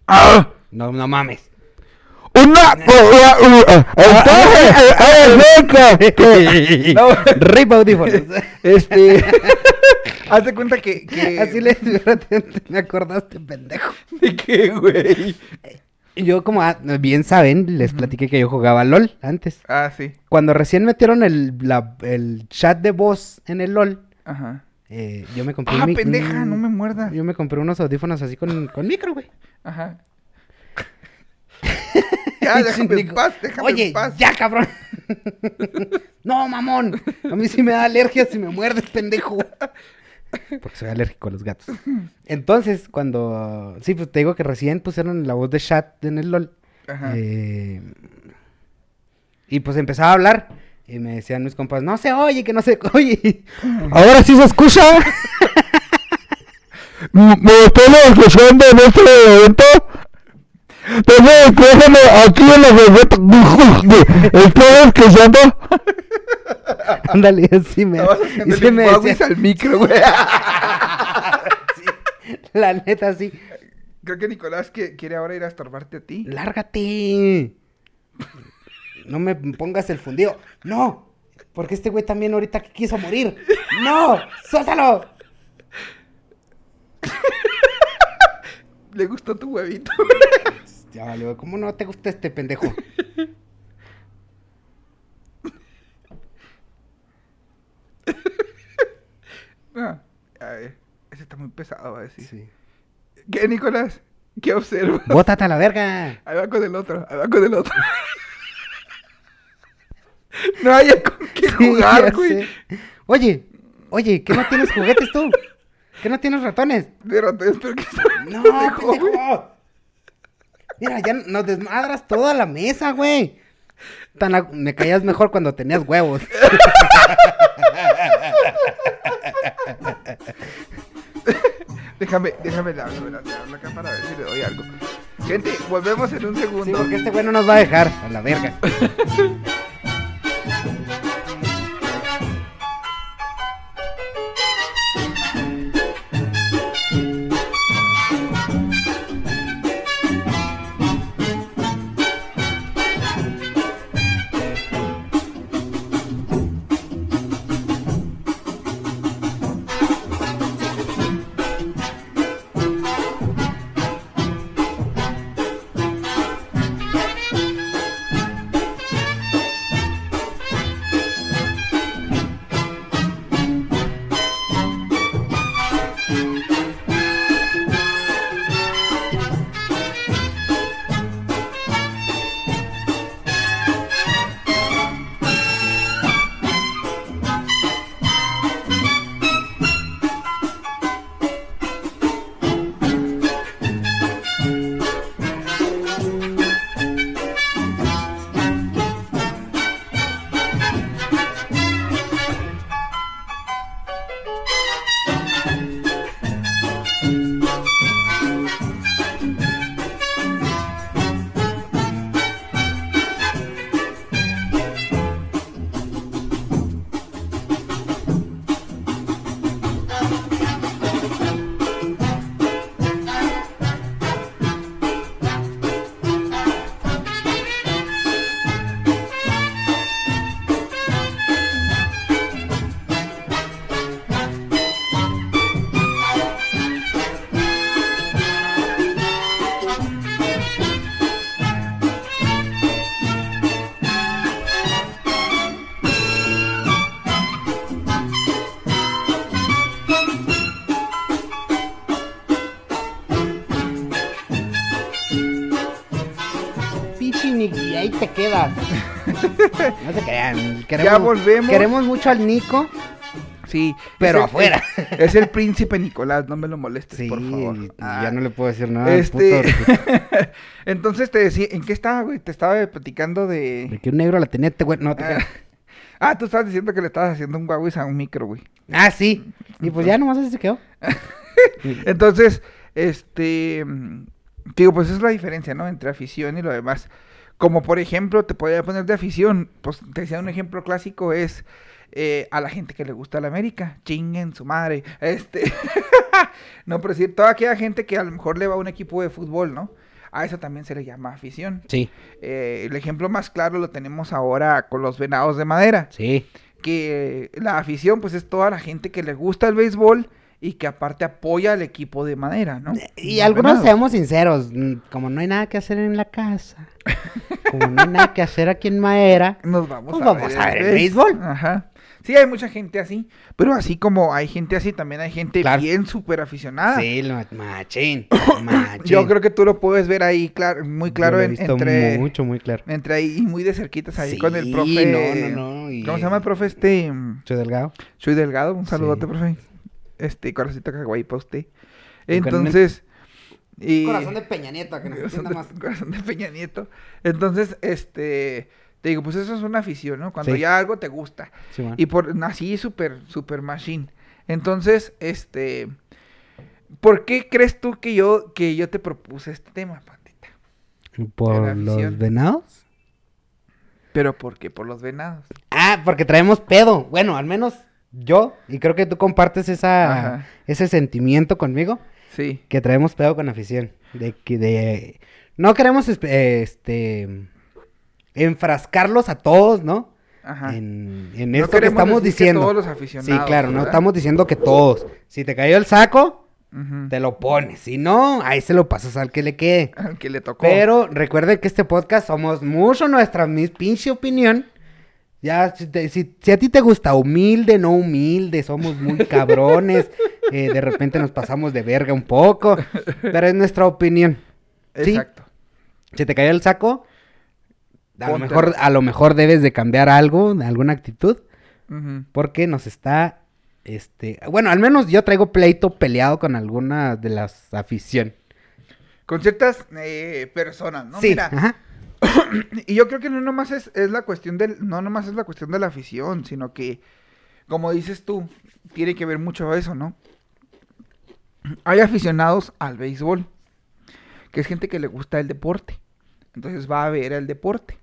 [SPEAKER 5] ¡Ah!
[SPEAKER 4] No, no mames.
[SPEAKER 5] Una. Entonces, No.
[SPEAKER 4] Rip audífonos.
[SPEAKER 5] este. Haz de cuenta que. que-
[SPEAKER 4] Así le me acordaste, pendejo.
[SPEAKER 5] ¿De qué, güey?
[SPEAKER 4] Yo, como ah, bien saben, les platiqué que yo jugaba LOL antes.
[SPEAKER 5] Ah, sí.
[SPEAKER 4] Cuando recién metieron el, la- el chat de voz en el LOL,
[SPEAKER 5] Ajá.
[SPEAKER 4] eh, yo me compré
[SPEAKER 5] Ah,
[SPEAKER 4] mi-
[SPEAKER 5] pendeja, no me muerdas.
[SPEAKER 4] Yo me compré unos audífonos así con, con micro, güey.
[SPEAKER 5] Ajá. ya, déjame en paz, déjame
[SPEAKER 4] Oye,
[SPEAKER 5] en paz.
[SPEAKER 4] ya, cabrón. no, mamón. A mí sí me da alergia si me muerdes, pendejo. Porque soy alérgico a los gatos. Entonces, cuando... Sí, pues te digo que recién pusieron la voz de chat en el LOL.
[SPEAKER 5] Ajá.
[SPEAKER 4] Eh, y pues empezaba a hablar. Y me decían mis compas, no se oye, que no se oye. Ahora sí se escucha.
[SPEAKER 5] ¿Me están escuchando en este momento? Entonces, déjame aquí en la bebeta. ¿Estoy escuchando?
[SPEAKER 4] Ándale, así me... y sí me decía-
[SPEAKER 5] al micro, güey.
[SPEAKER 4] La neta, sí.
[SPEAKER 5] Creo que Nicolás que quiere ahora ir a estorbarte a ti.
[SPEAKER 4] Lárgate. No me pongas el fundido. No. Porque este güey también ahorita quiso morir. No. Suéltalo.
[SPEAKER 5] Le gustó tu huevito.
[SPEAKER 4] Ya valió. ¿Cómo no te gusta este pendejo?
[SPEAKER 5] Ah, a ver, ese está muy pesado, va a decir.
[SPEAKER 4] Sí.
[SPEAKER 5] ¿Qué, Nicolás? ¿Qué observas?
[SPEAKER 4] Bótate a la verga.
[SPEAKER 5] Ahí va con el otro, ahí va con el otro. no haya con qué jugar, güey.
[SPEAKER 4] Oye, oye, ¿qué no tienes juguetes tú? ¿Qué no tienes ratones?
[SPEAKER 5] Pero te espero que
[SPEAKER 4] No,
[SPEAKER 5] pendejo, güey.
[SPEAKER 4] Mira, ya nos desmadras toda la mesa, güey. Tan a- Me caías mejor cuando tenías huevos.
[SPEAKER 5] Déjame, déjame le hablo acá para ver si le doy algo. Gente, volvemos en un segundo.
[SPEAKER 4] Sí, porque este güey no nos va a dejar a la verga. No se crean. Queremos,
[SPEAKER 5] Ya volvemos.
[SPEAKER 4] Queremos mucho al Nico,
[SPEAKER 5] Sí.
[SPEAKER 4] pero
[SPEAKER 5] es el-
[SPEAKER 4] afuera.
[SPEAKER 5] Es, es el príncipe Nicolás, no me lo molestes,
[SPEAKER 4] Sí,
[SPEAKER 5] por favor. Ah,
[SPEAKER 4] ya no le puedo decir nada.
[SPEAKER 5] Este.
[SPEAKER 4] puto-
[SPEAKER 5] Entonces te decía, ¿en qué estaba, güey? Te estaba platicando
[SPEAKER 4] De
[SPEAKER 5] de.
[SPEAKER 4] que un negro la tenía, güey. No, te
[SPEAKER 5] Ah. Ah, tú estabas diciendo que le estabas haciendo un guaguis a un micro, güey.
[SPEAKER 4] Ah, sí. Y pues ya nomás así se quedó.
[SPEAKER 5] Entonces, este. mm, Digo, pues es la diferencia, ¿no? Entre afición y lo demás. Como por ejemplo, te podría poner de afición, pues te decía un ejemplo clásico es eh, a la gente que le gusta la América, chinguen su madre, este, no, pero decir, toda aquella gente que a lo mejor le va a un equipo de fútbol, ¿no? A eso también se le llama afición.
[SPEAKER 4] Sí,
[SPEAKER 5] Eh, el ejemplo más claro lo tenemos ahora con los venados de madera,
[SPEAKER 4] sí.
[SPEAKER 5] que la afición pues es toda la gente que le gusta el béisbol y que aparte apoya al equipo de madera, ¿no?
[SPEAKER 4] Y
[SPEAKER 5] Los
[SPEAKER 4] algunos
[SPEAKER 5] venados.
[SPEAKER 4] seamos sinceros, mm, como no hay nada que hacer en la casa, como no hay nada que hacer aquí en Madera,
[SPEAKER 5] Nos vamos,
[SPEAKER 4] Pues
[SPEAKER 5] a,
[SPEAKER 4] vamos
[SPEAKER 5] ver
[SPEAKER 4] a ver el
[SPEAKER 5] béis.
[SPEAKER 4] béisbol.
[SPEAKER 5] Ajá. Sí, hay mucha gente así, pero así como hay gente así, también hay gente
[SPEAKER 4] Claro.
[SPEAKER 5] bien súper aficionada.
[SPEAKER 4] sí, lo- machín, machín.
[SPEAKER 5] Yo creo que tú lo puedes ver ahí claro, muy claro
[SPEAKER 4] lo he visto
[SPEAKER 5] entre,
[SPEAKER 4] mucho, muy claro.
[SPEAKER 5] entre ahí y muy de cerquitas ahí
[SPEAKER 4] Sí,
[SPEAKER 5] con el profe.
[SPEAKER 4] no, no, no, y-
[SPEAKER 5] ¿Cómo se llama el profe este?
[SPEAKER 4] Soy delgado.
[SPEAKER 5] Soy Delgado, un saludote,
[SPEAKER 4] Sí.
[SPEAKER 5] profe. Este, corazoncito kawaii para usted. Entonces, y...
[SPEAKER 4] Corazón de Peña Nieto, que nos
[SPEAKER 5] Corazón de,
[SPEAKER 4] más.
[SPEAKER 5] corazón de Peña Nieto. Entonces, este, te digo, pues eso es una afición, ¿no? Cuando
[SPEAKER 4] Sí.
[SPEAKER 5] ya algo te gusta.
[SPEAKER 4] Sí.
[SPEAKER 5] Y por así súper, súper machine. Entonces, este, ¿por qué crees tú que yo, que yo te propuse este tema, Patita?
[SPEAKER 4] ¿Por los venados?
[SPEAKER 5] Pero ¿por qué? Por los venados.
[SPEAKER 4] Ah, porque traemos pedo. Bueno, al menos yo, y creo que tú compartes esa,
[SPEAKER 5] Ajá.
[SPEAKER 4] ese sentimiento conmigo,
[SPEAKER 5] Sí.
[SPEAKER 4] que traemos pedo con afición. De que de... No queremos este enfrascarlos a todos, ¿no?
[SPEAKER 5] Ajá.
[SPEAKER 4] En, en
[SPEAKER 5] No
[SPEAKER 4] esto que estamos
[SPEAKER 5] decir que
[SPEAKER 4] diciendo.
[SPEAKER 5] todos los
[SPEAKER 4] sí,
[SPEAKER 5] aficionados,
[SPEAKER 4] claro, no estamos diciendo que todos. Si te cayó el saco, te lo pones. Si no, ahí se lo pasas al que le quede.
[SPEAKER 5] Al que le tocó.
[SPEAKER 4] Pero recuerden que este podcast somos mucho nuestra mis pinche opinión. Ya, si, te- si- si a ti te gusta humilde, no humilde, somos muy cabrones. eh, de repente nos pasamos de verga un poco. Pero es nuestra opinión. ¿sí?
[SPEAKER 5] Exacto.
[SPEAKER 4] Si te cayó el saco, a lo, mejor, a lo mejor debes de cambiar algo, alguna actitud. Porque nos está, este, bueno, al menos yo traigo pleito peleado con alguna de las afición.
[SPEAKER 5] Con ciertas eh, personas, ¿no?
[SPEAKER 4] sí,
[SPEAKER 5] Mira,
[SPEAKER 4] ajá.
[SPEAKER 5] Y yo creo que no nomás es, es la cuestión del, no nomás es la cuestión de la afición, sino que, como dices tú, tiene que ver mucho eso, ¿no? Hay aficionados al béisbol, que es gente que le gusta el deporte. Entonces va a ver el deporte.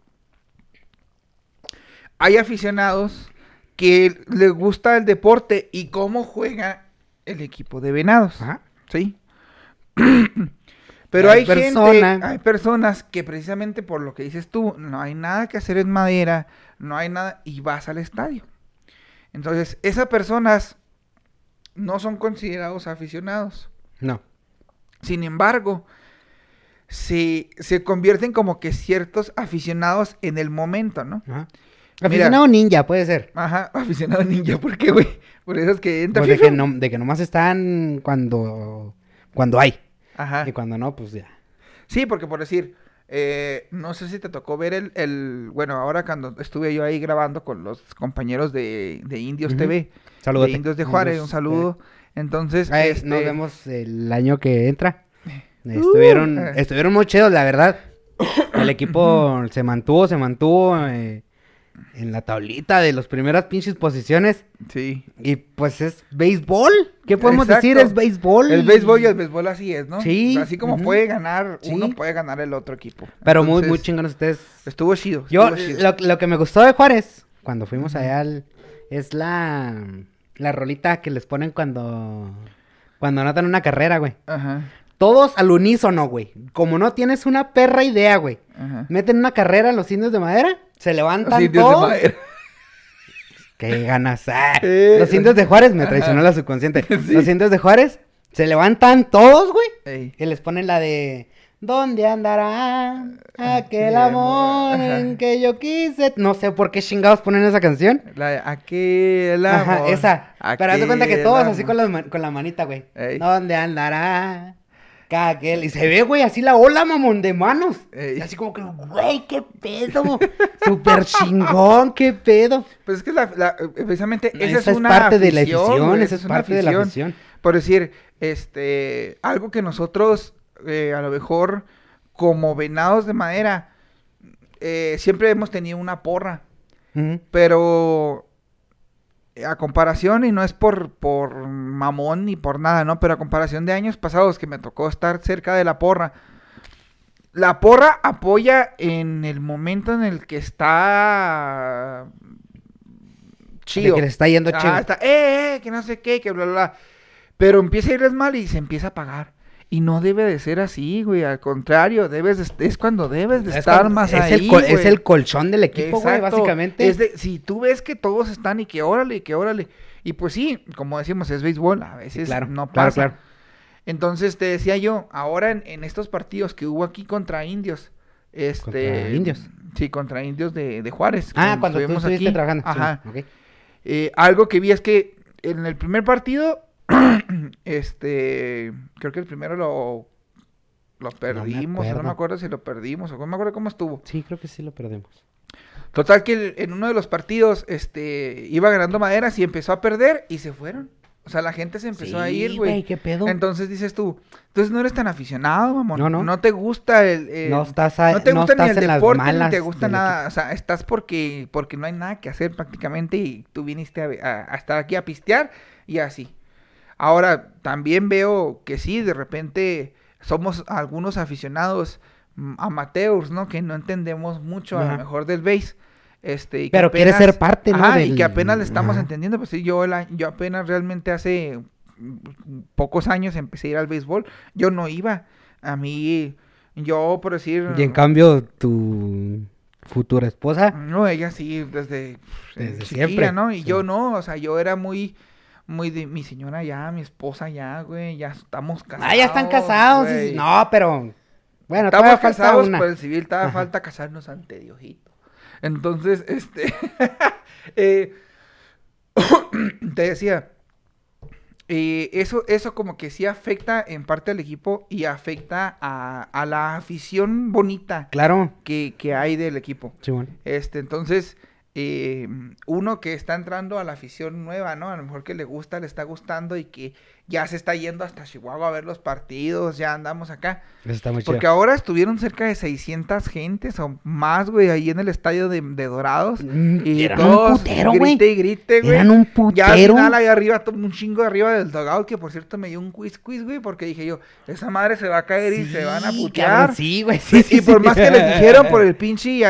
[SPEAKER 5] Hay aficionados que les gusta el deporte y cómo juega el equipo de venados.
[SPEAKER 4] Ajá.
[SPEAKER 5] ¿Sí? Pero
[SPEAKER 4] Hay
[SPEAKER 5] hay, gente, hay personas que precisamente por lo que dices tú, no hay nada que hacer en madera, no hay nada, y vas al estadio. Entonces, esas personas no son considerados aficionados.
[SPEAKER 4] No.
[SPEAKER 5] Sin embargo, se, se convierten como que ciertos aficionados en el momento, ¿no?
[SPEAKER 4] Ajá.
[SPEAKER 5] Mira.
[SPEAKER 4] Aficionado ninja, puede ser.
[SPEAKER 5] Ajá, aficionado ninja, ¿por qué, güey? Por eso es que entra
[SPEAKER 4] Pues de, que no, de que nomás están cuando, cuando hay.
[SPEAKER 5] Ajá.
[SPEAKER 4] Y cuando no, pues ya.
[SPEAKER 5] Sí, porque por decir, eh, no sé si te tocó ver el, el, bueno, ahora cuando estuve yo ahí grabando con los compañeros de, de Indios. TV,
[SPEAKER 4] Saludote.
[SPEAKER 5] de Indios de Juárez,
[SPEAKER 4] Indios,
[SPEAKER 5] un saludo. Entonces,
[SPEAKER 4] Ahí
[SPEAKER 5] este,
[SPEAKER 4] Nos vemos el año que entra. Estuvieron,
[SPEAKER 5] eh.
[SPEAKER 4] estuvieron muy chidos, la verdad. El equipo se mantuvo, se mantuvo eh, en la tablita de las primeras pinches posiciones.
[SPEAKER 5] Sí.
[SPEAKER 4] Y pues es béisbol. ¿Qué podemos
[SPEAKER 5] Exacto.
[SPEAKER 4] decir? Es béisbol.
[SPEAKER 5] El béisbol y el béisbol así es, ¿no?
[SPEAKER 4] Sí,
[SPEAKER 5] Así como puede ganar
[SPEAKER 4] Sí.
[SPEAKER 5] uno, puede ganar el otro equipo.
[SPEAKER 4] Pero muy, muy chingones ustedes.
[SPEAKER 5] Estuvo chido.
[SPEAKER 4] Yo,
[SPEAKER 5] chido.
[SPEAKER 4] lo, lo que me gustó de Juárez, cuando fuimos allá, al- es la, la rolita que les ponen cuando, cuando anotan una carrera, güey.
[SPEAKER 5] Ajá,
[SPEAKER 4] Todos al unísono, güey. Como no tienes una perra idea, güey.
[SPEAKER 5] ajá.
[SPEAKER 4] Meten una carrera los indios de madera, se levantan todos. Qué ganas. ah.
[SPEAKER 5] Eh.
[SPEAKER 4] Los indios de Juárez, me traicionó la subconsciente. Los indios de Juárez se levantan todos, güey.
[SPEAKER 5] Ey.
[SPEAKER 4] Y les ponen la de ¿Dónde andará aquel amor en que yo quise? No sé por qué chingados ponen esa canción.
[SPEAKER 5] La de aquel amor.
[SPEAKER 4] Ajá, esa. Pero haz de cuenta que todos así con la, con la manita, güey.
[SPEAKER 5] Ey.
[SPEAKER 4] ¿Dónde andará? Aquel. Y se ve, güey, así la ola, mamón, de manos.
[SPEAKER 5] Ey.
[SPEAKER 4] Y así como que, güey, qué pedo. Súper chingón, qué pedo.
[SPEAKER 5] Pues es que la, la- precisamente esa,
[SPEAKER 4] Esa
[SPEAKER 5] es una
[SPEAKER 4] parte de la afición,
[SPEAKER 5] güey,
[SPEAKER 4] esa es
[SPEAKER 5] una
[SPEAKER 4] parte de la afición.
[SPEAKER 5] Por decir, este, algo que nosotros, eh, a lo mejor, como venados de madera, eh, siempre hemos tenido una porra, pero a comparación, y no es por, por mamón ni por nada, ¿no? Pero a comparación de años pasados que me tocó estar cerca de la porra, la porra apoya en el momento en el que está
[SPEAKER 4] De
[SPEAKER 5] chido.
[SPEAKER 4] que le está yendo
[SPEAKER 5] Ah,
[SPEAKER 4] chido.
[SPEAKER 5] está, eh, eh, que no sé qué, que bla, bla, bla. Pero empieza a irles mal y se empieza a pagar. Y no debe de ser así, güey. Al contrario, debes de- es cuando debes de
[SPEAKER 4] Es
[SPEAKER 5] estar
[SPEAKER 4] cuando-
[SPEAKER 5] más
[SPEAKER 4] es
[SPEAKER 5] ahí,
[SPEAKER 4] el, col- es el colchón del equipo, güey, básicamente.
[SPEAKER 5] Es de- si tú ves que todos están y que órale, y que órale. Y pues sí, como decimos, es béisbol, a veces
[SPEAKER 4] claro,
[SPEAKER 5] no
[SPEAKER 4] claro,
[SPEAKER 5] pasa.
[SPEAKER 4] claro.
[SPEAKER 5] Entonces te decía yo, ahora en, en estos partidos que hubo aquí contra indios, este...
[SPEAKER 4] ¿Contra indios?
[SPEAKER 5] Sí, contra indios de, de Juárez.
[SPEAKER 4] Ah, cuando
[SPEAKER 5] estuvimos aquí.
[SPEAKER 4] trabajando. sí,
[SPEAKER 5] Ajá.
[SPEAKER 4] ok.
[SPEAKER 5] Eh, algo que vi es que en el primer partido, este, creo que el primero lo, lo perdimos, no me
[SPEAKER 4] acuerdo.
[SPEAKER 5] si lo perdimos, o no me acuerdo cómo estuvo.
[SPEAKER 4] Sí, creo que sí lo perdimos.
[SPEAKER 5] Total que el- en uno de los partidos, este, iba ganando Maderas y empezó a perder y se fueron. O sea, la gente se empezó a ir, güey.
[SPEAKER 4] ¿qué pedo?
[SPEAKER 5] Entonces dices tú, entonces no eres tan aficionado, mamón.
[SPEAKER 4] No, no.
[SPEAKER 5] No te gusta el... el-
[SPEAKER 4] no estás, a-
[SPEAKER 5] no te
[SPEAKER 4] no
[SPEAKER 5] gusta ni el deporte, ni te gusta nada. O sea, estás porque, porque no hay nada que hacer prácticamente y tú viniste a, a- a estar aquí a pistear y así. Ahora, también veo que sí, de repente somos algunos aficionados amateurs, ¿no? Que no entendemos mucho a lo mejor del base. Este, y
[SPEAKER 4] Pero quieres ser parte, ¿no?
[SPEAKER 5] Ajá, y
[SPEAKER 4] del-
[SPEAKER 5] que apenas le estamos
[SPEAKER 4] Ajá.
[SPEAKER 5] entendiendo. Pues sí, yo, el a- yo apenas realmente hace pocos años empecé a ir al béisbol. Yo no iba. A mí, yo por decir...
[SPEAKER 4] Y en cambio, tu futura esposa,
[SPEAKER 5] No, ella sí, desde,
[SPEAKER 4] Desde
[SPEAKER 5] chiquilla,
[SPEAKER 4] siempre,
[SPEAKER 5] ¿no? Y
[SPEAKER 4] sí.
[SPEAKER 5] yo no, o sea, yo era muy, muy de mi señora ya, mi esposa ya, güey, ya estamos casados.
[SPEAKER 4] ah, ya están casados.
[SPEAKER 5] güey.
[SPEAKER 4] No, pero bueno,
[SPEAKER 5] estamos
[SPEAKER 4] todavía falta
[SPEAKER 5] casados
[SPEAKER 4] una.
[SPEAKER 5] por el civil, todavía
[SPEAKER 4] Ajá.
[SPEAKER 5] falta casarnos ante Diosito. Entonces, este, eh, te decía, eh, eso, eso como que sí afecta en parte al equipo y afecta a, a la afición bonita
[SPEAKER 4] Claro,
[SPEAKER 5] que, que hay del equipo.
[SPEAKER 4] Simón.
[SPEAKER 5] Este, entonces, eh, uno que está entrando a la afición nueva, ¿no? A lo mejor que le gusta, le está gustando y que ya se está yendo hasta Chihuahua a ver los partidos, ya andamos acá.
[SPEAKER 4] Eso está muy chido.
[SPEAKER 5] Porque ahora estuvieron cerca de 600 gentes o más, güey, ahí en el estadio de, de Dorados.
[SPEAKER 4] Mm,
[SPEAKER 5] Y
[SPEAKER 4] eran un
[SPEAKER 5] todos
[SPEAKER 4] putero, güey.
[SPEAKER 5] grite y grite, güey.
[SPEAKER 4] Eran un
[SPEAKER 5] Ya al
[SPEAKER 4] putero.
[SPEAKER 5] final ahí arriba, un chingo de arriba del dugout, que por cierto me dio un quiz quiz, güey, porque dije yo, esa madre se va a caer y se van a putear.
[SPEAKER 4] cabrón, Sí, güey, sí, sí,
[SPEAKER 5] y por más que les dijeron por el pinche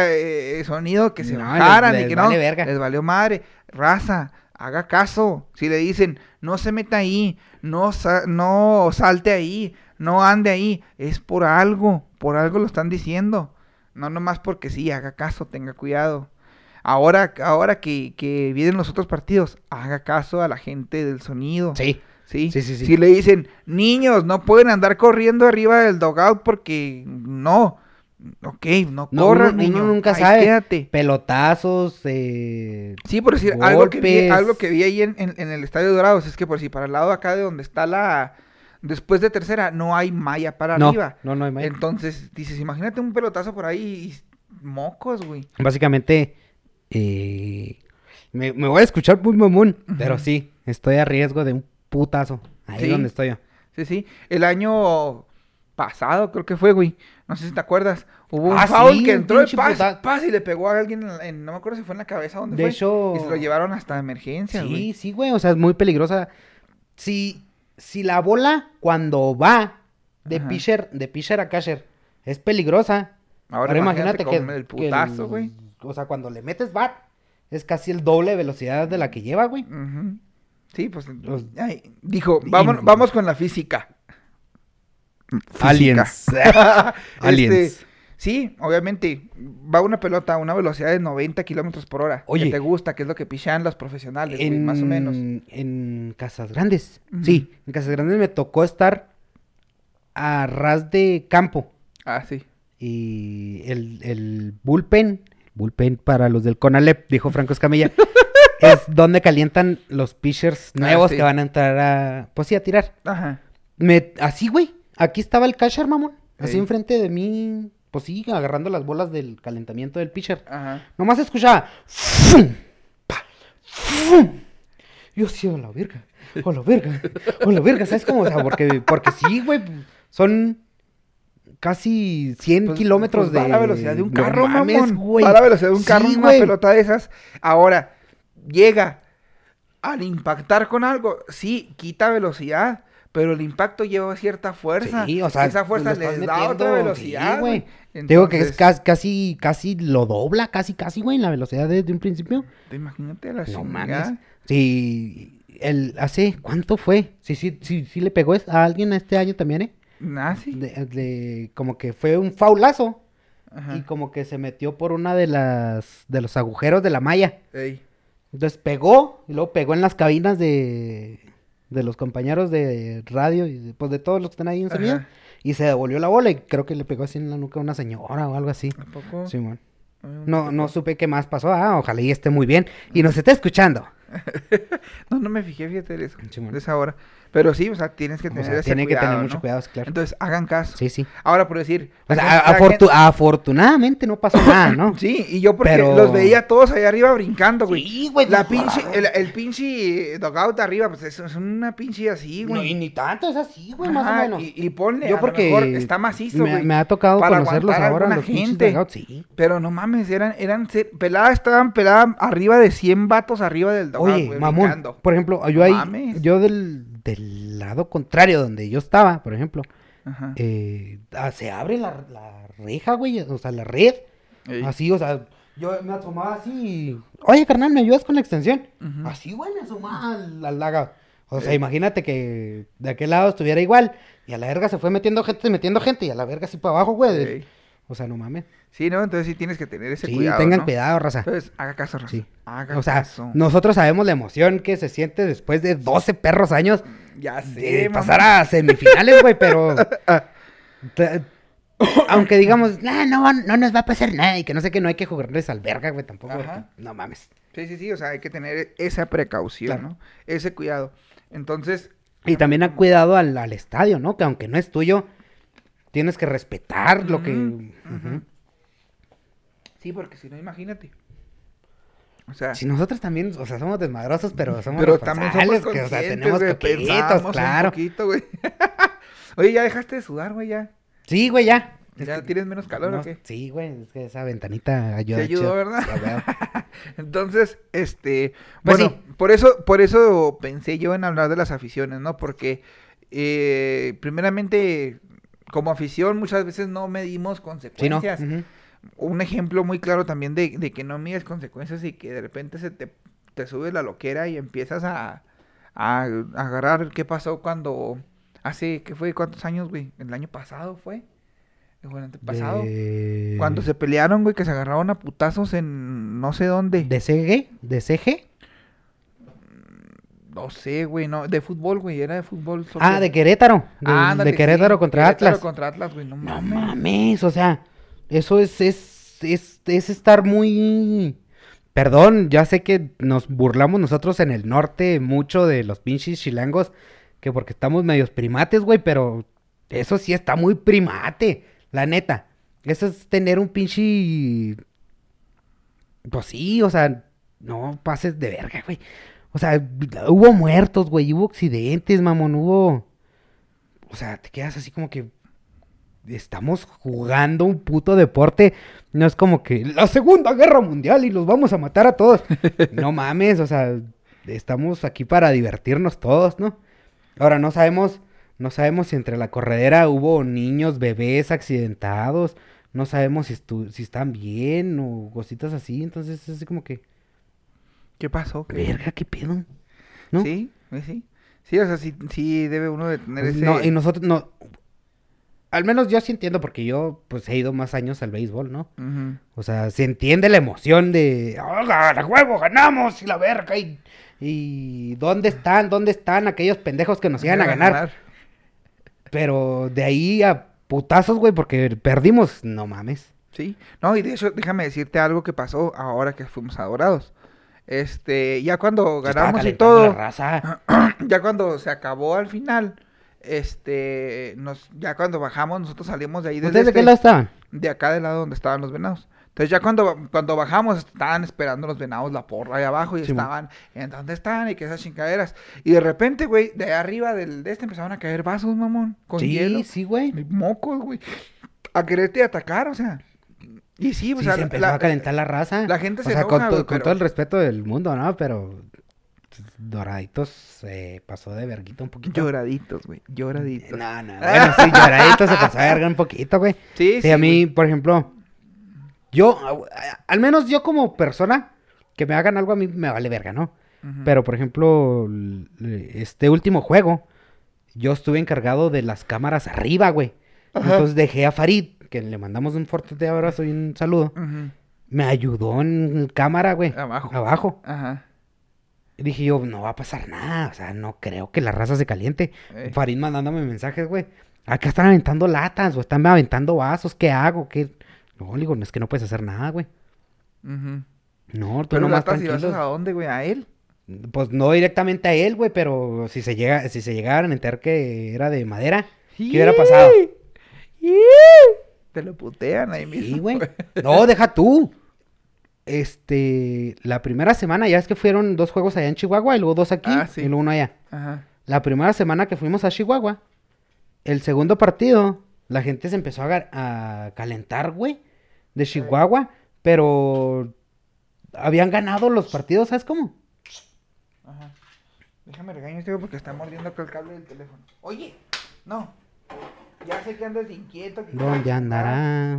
[SPEAKER 5] eh, sonido que se
[SPEAKER 4] No,
[SPEAKER 5] bajaran
[SPEAKER 4] les-
[SPEAKER 5] y que
[SPEAKER 4] les
[SPEAKER 5] no,
[SPEAKER 4] vale verga.
[SPEAKER 5] les valió madre. Raza, haga caso. Si le dicen, no se meta ahí, no, sa- no salte ahí, no ande ahí, es por algo, por algo lo están diciendo. No nomás porque sí, haga caso, tenga cuidado. Ahora, ahora que, que vienen los otros partidos, haga caso a la gente del sonido.
[SPEAKER 4] Sí,
[SPEAKER 5] ¿sí?
[SPEAKER 4] Sí, sí, sí.
[SPEAKER 5] Si le dicen, niños, no pueden andar corriendo arriba del dogout porque no. Ok, no,
[SPEAKER 4] No,
[SPEAKER 5] corran,
[SPEAKER 4] uno-
[SPEAKER 5] niño.
[SPEAKER 4] uno nunca
[SPEAKER 5] ahí
[SPEAKER 4] sabe.
[SPEAKER 5] Quédate.
[SPEAKER 4] pelotazos, eh...
[SPEAKER 5] Sí, por decir, algo que, vi, algo que vi ahí en, en- en el Estadio Dorados es que por si para el lado acá de donde está la... Después de tercera, no hay malla para
[SPEAKER 4] no,
[SPEAKER 5] arriba.
[SPEAKER 4] no, no hay manera.
[SPEAKER 5] Entonces, dices, imagínate un pelotazo por ahí y mocos, güey.
[SPEAKER 4] Básicamente, eh, me, me voy a escuchar muy mamón, pero
[SPEAKER 5] Ujú.
[SPEAKER 4] sí, estoy a riesgo de un putazo. Ahí
[SPEAKER 5] Sí.
[SPEAKER 4] donde estoy yo.
[SPEAKER 5] Sí, sí. El año pasado creo que fue, güey. No sé si te acuerdas. Hubo un
[SPEAKER 4] Ah,
[SPEAKER 5] foul
[SPEAKER 4] sí,
[SPEAKER 5] que entró
[SPEAKER 4] puta-
[SPEAKER 5] pas y le pegó a alguien en, no me acuerdo si fue en la cabeza o dónde
[SPEAKER 4] De
[SPEAKER 5] fue.
[SPEAKER 4] hecho-
[SPEAKER 5] Y se lo llevaron hasta emergencia,
[SPEAKER 4] Sí,
[SPEAKER 5] güey.
[SPEAKER 4] sí, güey, o sea, es muy peligrosa. Si, si la bola cuando va de
[SPEAKER 5] Ajá.
[SPEAKER 4] pitcher, de pitcher a catcher es peligrosa.
[SPEAKER 5] Ahora, imagínate, el putazo, güey.
[SPEAKER 4] O sea, cuando le metes bat, es casi el doble de velocidad de la que lleva, güey.
[SPEAKER 5] Sí, pues
[SPEAKER 4] Los-
[SPEAKER 5] ay, dijo,
[SPEAKER 4] Y-
[SPEAKER 5] vamos, vamos con la física. Física.
[SPEAKER 4] Aliens. Aliens.
[SPEAKER 5] Sí, obviamente, va una pelota a una velocidad de 90 kilómetros por hora.
[SPEAKER 4] Oye.
[SPEAKER 5] Que te gusta, que es lo que pichan los profesionales, güey,
[SPEAKER 4] en,
[SPEAKER 5] más o menos.
[SPEAKER 4] En Casas Grandes. Sí, en Casas Grandes me tocó estar a ras de campo.
[SPEAKER 5] Ah, sí.
[SPEAKER 4] Y el, el bullpen, bullpen para los del Conalep, dijo Franco Escamilla, es donde calientan los pitchers
[SPEAKER 5] Ah,
[SPEAKER 4] nuevos
[SPEAKER 5] sí.
[SPEAKER 4] que van a entrar a, pues sí, a tirar.
[SPEAKER 5] Ajá.
[SPEAKER 4] Me, así, güey, aquí estaba el catcher, mamón, así enfrente de mí, pues sí, agarrando las bolas del calentamiento del pitcher.
[SPEAKER 5] Ajá.
[SPEAKER 4] Nomás escuchaba. ¡fum! pa, ¡fum! Yo sí, a la verga. A la verga. A la verga. ¿Sabes cómo? O sea, porque, porque sí, güey. Son casi 100
[SPEAKER 5] Pues-
[SPEAKER 4] kilómetros
[SPEAKER 5] pues
[SPEAKER 4] de.
[SPEAKER 5] va a la velocidad de un
[SPEAKER 4] No
[SPEAKER 5] carro,
[SPEAKER 4] mames,
[SPEAKER 5] mamón.
[SPEAKER 4] güey.
[SPEAKER 5] Va a la velocidad de un
[SPEAKER 4] Sí,
[SPEAKER 5] carro una
[SPEAKER 4] güey.
[SPEAKER 5] pelota de esas. Ahora, llega al impactar con algo, sí, quita velocidad, pero el impacto lleva cierta fuerza.
[SPEAKER 4] Sí, o sea,
[SPEAKER 5] esa fuerza
[SPEAKER 4] lo estás
[SPEAKER 5] les da otra velocidad,
[SPEAKER 4] sí. Te Digo que es casi, casi, casi lo dobla, casi, casi, güey, la velocidad desde un principio.
[SPEAKER 5] Imagínate la
[SPEAKER 4] No mames. Sí, el, hace, ¿cuánto fue? Sí, sí, sí, sí le pegó a alguien este año también, ¿eh?
[SPEAKER 5] Ah, sí.
[SPEAKER 4] De, de- como que fue un faulazo
[SPEAKER 5] Ajá.
[SPEAKER 4] y como que se metió por una de las, de los agujeros de la malla.
[SPEAKER 5] Ey.
[SPEAKER 4] Entonces pegó y luego pegó en las cabinas de, de los compañeros de radio y de, pues de todos los que están ahí en. Y se devolvió la bola y creo que le pegó así en la nuca a una señora o algo así.
[SPEAKER 5] ¿A poco?
[SPEAKER 4] Simón.
[SPEAKER 5] Ay,
[SPEAKER 4] No, no supe qué más pasó. Ah, ojalá y esté muy bien. Y nos esté escuchando.
[SPEAKER 5] No, no me fijé, fíjate de eso,
[SPEAKER 4] Simón.
[SPEAKER 5] de esa hora. Pero sí, o sea, tienes que
[SPEAKER 4] O
[SPEAKER 5] tener
[SPEAKER 4] sea,
[SPEAKER 5] ese
[SPEAKER 4] tiene que tener mucho
[SPEAKER 5] ¿no?
[SPEAKER 4] cuidado, claro.
[SPEAKER 5] Entonces, hagan caso.
[SPEAKER 4] Sí, sí.
[SPEAKER 5] Ahora, por decir...
[SPEAKER 4] O sea,
[SPEAKER 5] gente-
[SPEAKER 4] afortunadamente no pasó nada, ¿no?
[SPEAKER 5] Sí, y yo porque
[SPEAKER 4] Pero-
[SPEAKER 5] los veía todos allá arriba brincando, güey.
[SPEAKER 4] Sí, güey,
[SPEAKER 5] La
[SPEAKER 4] no,
[SPEAKER 5] pinche, el, el pinche dogout arriba, pues es, es una pinche así,
[SPEAKER 4] No,
[SPEAKER 5] güey.
[SPEAKER 4] y ni tanto, es así, güey, más o menos.
[SPEAKER 5] Y, y ponle,
[SPEAKER 4] Yo
[SPEAKER 5] a
[SPEAKER 4] porque
[SPEAKER 5] lo mejor está macizo,
[SPEAKER 4] me,
[SPEAKER 5] güey.
[SPEAKER 4] me ha tocado
[SPEAKER 5] para
[SPEAKER 4] conocerlos ahora, los
[SPEAKER 5] gente.
[SPEAKER 4] sí.
[SPEAKER 5] Pero no mames, eran, eran, peladas, estaban peladas arriba de 100 vatos arriba del dogout,
[SPEAKER 4] Oye,
[SPEAKER 5] güey,
[SPEAKER 4] mamón,
[SPEAKER 5] brincando.
[SPEAKER 4] por ejemplo, yo
[SPEAKER 5] No
[SPEAKER 4] ahí, yo del, del lado contrario donde yo estaba, por ejemplo,
[SPEAKER 5] Ajá.
[SPEAKER 4] eh, ah, se abre la, la reja, güey, o sea, la red,
[SPEAKER 5] Ey.
[SPEAKER 4] así, o sea, yo me asomaba así, y, oye, carnal, ¿me ayudas con la extensión? Así, güey, me asomaba al, al lago. O sea,
[SPEAKER 5] Ey.
[SPEAKER 4] imagínate que de aquel lado estuviera igual, y a la verga se fue metiendo gente, metiendo gente, y a la verga así para abajo, güey.
[SPEAKER 5] Ey.
[SPEAKER 4] O sea, no mames.
[SPEAKER 5] Sí, ¿no? Entonces sí tienes que tener ese
[SPEAKER 4] Sí,
[SPEAKER 5] cuidado,
[SPEAKER 4] tengan
[SPEAKER 5] ¿no?
[SPEAKER 4] cuidado, raza.
[SPEAKER 5] Entonces, haga caso, Raza.
[SPEAKER 4] Sí.
[SPEAKER 5] Haga
[SPEAKER 4] O sea,
[SPEAKER 5] caso.
[SPEAKER 4] nosotros sabemos la emoción que se siente después de 12 perros años
[SPEAKER 5] Ya sé,
[SPEAKER 4] de pasar a semifinales, güey, pero... aunque digamos, "Nah, no, no nos va a pasar nada y que no sé que no hay que jugarles al verga, güey, tampoco.
[SPEAKER 5] Ajá.
[SPEAKER 4] No mames.
[SPEAKER 5] Sí, sí, sí, o sea, hay que tener esa precaución,
[SPEAKER 4] Claro.
[SPEAKER 5] ¿no? Ese cuidado. Entonces,
[SPEAKER 4] Y también ha cuidado al, al estadio, ¿no? Que aunque no es tuyo, tienes que respetar lo que...
[SPEAKER 5] sí, porque si no, imagínate. O sea,
[SPEAKER 4] Si nosotros también, o sea, somos desmadrosos, pero somos
[SPEAKER 5] pero también somos
[SPEAKER 4] que, o sea,
[SPEAKER 5] conscientes,
[SPEAKER 4] tenemos coquetitos,
[SPEAKER 5] pensamos un
[SPEAKER 4] claro.
[SPEAKER 5] poquito, güey. Oye, ya dejaste de sudar, güey, ya.
[SPEAKER 4] Sí, güey, ya.
[SPEAKER 5] ¿Ya tienes menos calor
[SPEAKER 4] no,
[SPEAKER 5] o qué?
[SPEAKER 4] Sí, güey, es que esa ventanita ayuda.
[SPEAKER 5] Te ayudó. ¿verdad? Entonces, este,
[SPEAKER 4] Pues
[SPEAKER 5] bueno,
[SPEAKER 4] sí.
[SPEAKER 5] por eso, por eso pensé yo en hablar de las aficiones, ¿no? Porque, eh, primeramente, como afición muchas veces no medimos
[SPEAKER 4] Sí, ¿no?
[SPEAKER 5] consecuencias. Un ejemplo muy claro también de, de que no mides consecuencias y que de repente se te, te sube la loquera y empiezas a, a agarrar qué pasó cuando, hace, ¿qué fue? ¿Cuántos años, güey? El año pasado fue. El antepasado.
[SPEAKER 4] De...
[SPEAKER 5] Cuando se pelearon, güey, que se agarraron a putazos en no sé dónde.
[SPEAKER 4] ¿De CG? ¿De CG?
[SPEAKER 5] No sé, güey, no, de fútbol, güey, era de fútbol.
[SPEAKER 4] Ah,
[SPEAKER 5] soccer.
[SPEAKER 4] de Querétaro. De,
[SPEAKER 5] Ah,
[SPEAKER 4] de
[SPEAKER 5] sí,
[SPEAKER 4] Querétaro contra
[SPEAKER 5] Querétaro
[SPEAKER 4] Atlas.
[SPEAKER 5] contra Atlas, güey, no mames,
[SPEAKER 4] o sea, eso es, es, es, es estar muy... Perdón, ya sé que nos burlamos nosotros en el norte mucho de los pinches chilangos, que porque estamos medios primates, güey, pero eso sí está muy primate, la neta. Eso es tener un pinche... Pues sí, o sea, no pases de verga, güey. O sea, hubo muertos, güey, hubo accidentes, mamón, hubo... O sea, te quedas así como que estamos jugando un puto deporte. No es como que la Segunda Guerra Mundial y los vamos a matar a todos. no mames, o sea, estamos aquí para divertirnos todos, ¿no? Ahora no sabemos, no sabemos si entre la corredera hubo niños, bebés accidentados. No sabemos si, estu- si están bien o cositas así. Entonces es así como que,
[SPEAKER 5] ¿Qué pasó? ¿Qué?
[SPEAKER 4] verga, qué pedo. ¿No?
[SPEAKER 5] Sí, güey, sí. Sí, o sea, sí, sí debe uno de tener ese...
[SPEAKER 4] No, y nosotros no. Al menos yo sí entiendo porque yo pues he ido más años al béisbol, ¿no? O sea, se entiende la emoción de, ¡ah, la huevo, ganamos! Y la verga, y, y ¿dónde están? ¿Dónde están aquellos pendejos que nos iban a ganar? Pero de ahí a putazos, güey, porque perdimos, no mames.
[SPEAKER 5] Sí, no, y de hecho, déjame decirte algo que pasó ahora que fuimos a Dorados. Este, ya cuando ganamos y todo, ya cuando se acabó al final, este, nos, ya cuando bajamos, nosotros salimos de ahí desde
[SPEAKER 4] ¿Ustedes de qué
[SPEAKER 5] este-
[SPEAKER 4] lado estaban?
[SPEAKER 5] de acá del lado donde estaban los venados. Entonces ya cuando, cuando bajamos estaban esperando los venados la porra ahí abajo y
[SPEAKER 4] Sí,
[SPEAKER 5] estaban, ¿en dónde están? Y que esas chingaderas. Y de repente, güey, de ahí arriba del, de este empezaron a caer vasos, mamón, con hielo.
[SPEAKER 4] Sí, sí, güey.
[SPEAKER 5] mocos, güey. A quererte atacar, o sea. Y sí, o
[SPEAKER 4] Sí,
[SPEAKER 5] sea,
[SPEAKER 4] se empezó
[SPEAKER 5] la-
[SPEAKER 4] a calentar la raza.
[SPEAKER 5] la gente
[SPEAKER 4] o
[SPEAKER 5] se
[SPEAKER 4] sea,
[SPEAKER 5] enoja,
[SPEAKER 4] con,
[SPEAKER 5] güey,
[SPEAKER 4] con
[SPEAKER 5] pero-
[SPEAKER 4] todo el respeto del mundo, ¿no? Pero Doraditos se pasó de verguita un poquito.
[SPEAKER 5] Lloraditos, güey. Lloraditos.
[SPEAKER 4] No, no, bueno, sí, Doraditos se pasó de verga un poquito, güey.
[SPEAKER 5] Sí,
[SPEAKER 4] Sí, a mí,
[SPEAKER 5] güey.
[SPEAKER 4] por ejemplo, yo, al menos yo como persona, que me hagan algo a mí me vale verga, ¿no? Pero, por ejemplo, este último juego, yo estuve encargado de las cámaras arriba, güey. Entonces dejé a Farid, que le mandamos un fuerte abrazo y un saludo. Me ayudó en cámara, güey.
[SPEAKER 5] Abajo.
[SPEAKER 4] Abajo.
[SPEAKER 5] Ajá.
[SPEAKER 4] Dije yo, no va a pasar nada. O sea, no creo que la raza se caliente.
[SPEAKER 5] Ey.
[SPEAKER 4] Farid mandándome mensajes, güey. Acá están aventando latas o están aventando vasos. ¿Qué hago? ¿Qué? No, le digo, no es que no puedes hacer nada, güey.
[SPEAKER 5] Ujú.
[SPEAKER 4] No, tú
[SPEAKER 5] Pero
[SPEAKER 4] nomás
[SPEAKER 5] y vasos
[SPEAKER 4] tranquilo.
[SPEAKER 5] a dónde, güey? ¿A él?
[SPEAKER 4] Pues no directamente a él, güey, pero si se llega, si se llegaran a enterar que era de madera, ¿qué hubiera pasado?
[SPEAKER 5] Te lo putean ahí mismo.
[SPEAKER 4] Sí, güey. No, deja tú. Este, la primera semana, ya es que fueron dos juegos allá en Chihuahua y luego dos aquí
[SPEAKER 5] Ah, sí.
[SPEAKER 4] y luego uno allá.
[SPEAKER 5] Ajá.
[SPEAKER 4] La primera semana que fuimos a Chihuahua, el segundo partido, la gente se empezó a, calentar, güey, de Chihuahua, pero habían ganado los partidos, ¿sabes cómo?
[SPEAKER 5] Ajá. Déjame regañar este güey porque está mordiendo acá el cable del teléfono. Oye, no. Ya sé que andas inquieto.
[SPEAKER 4] ¿Dónde andará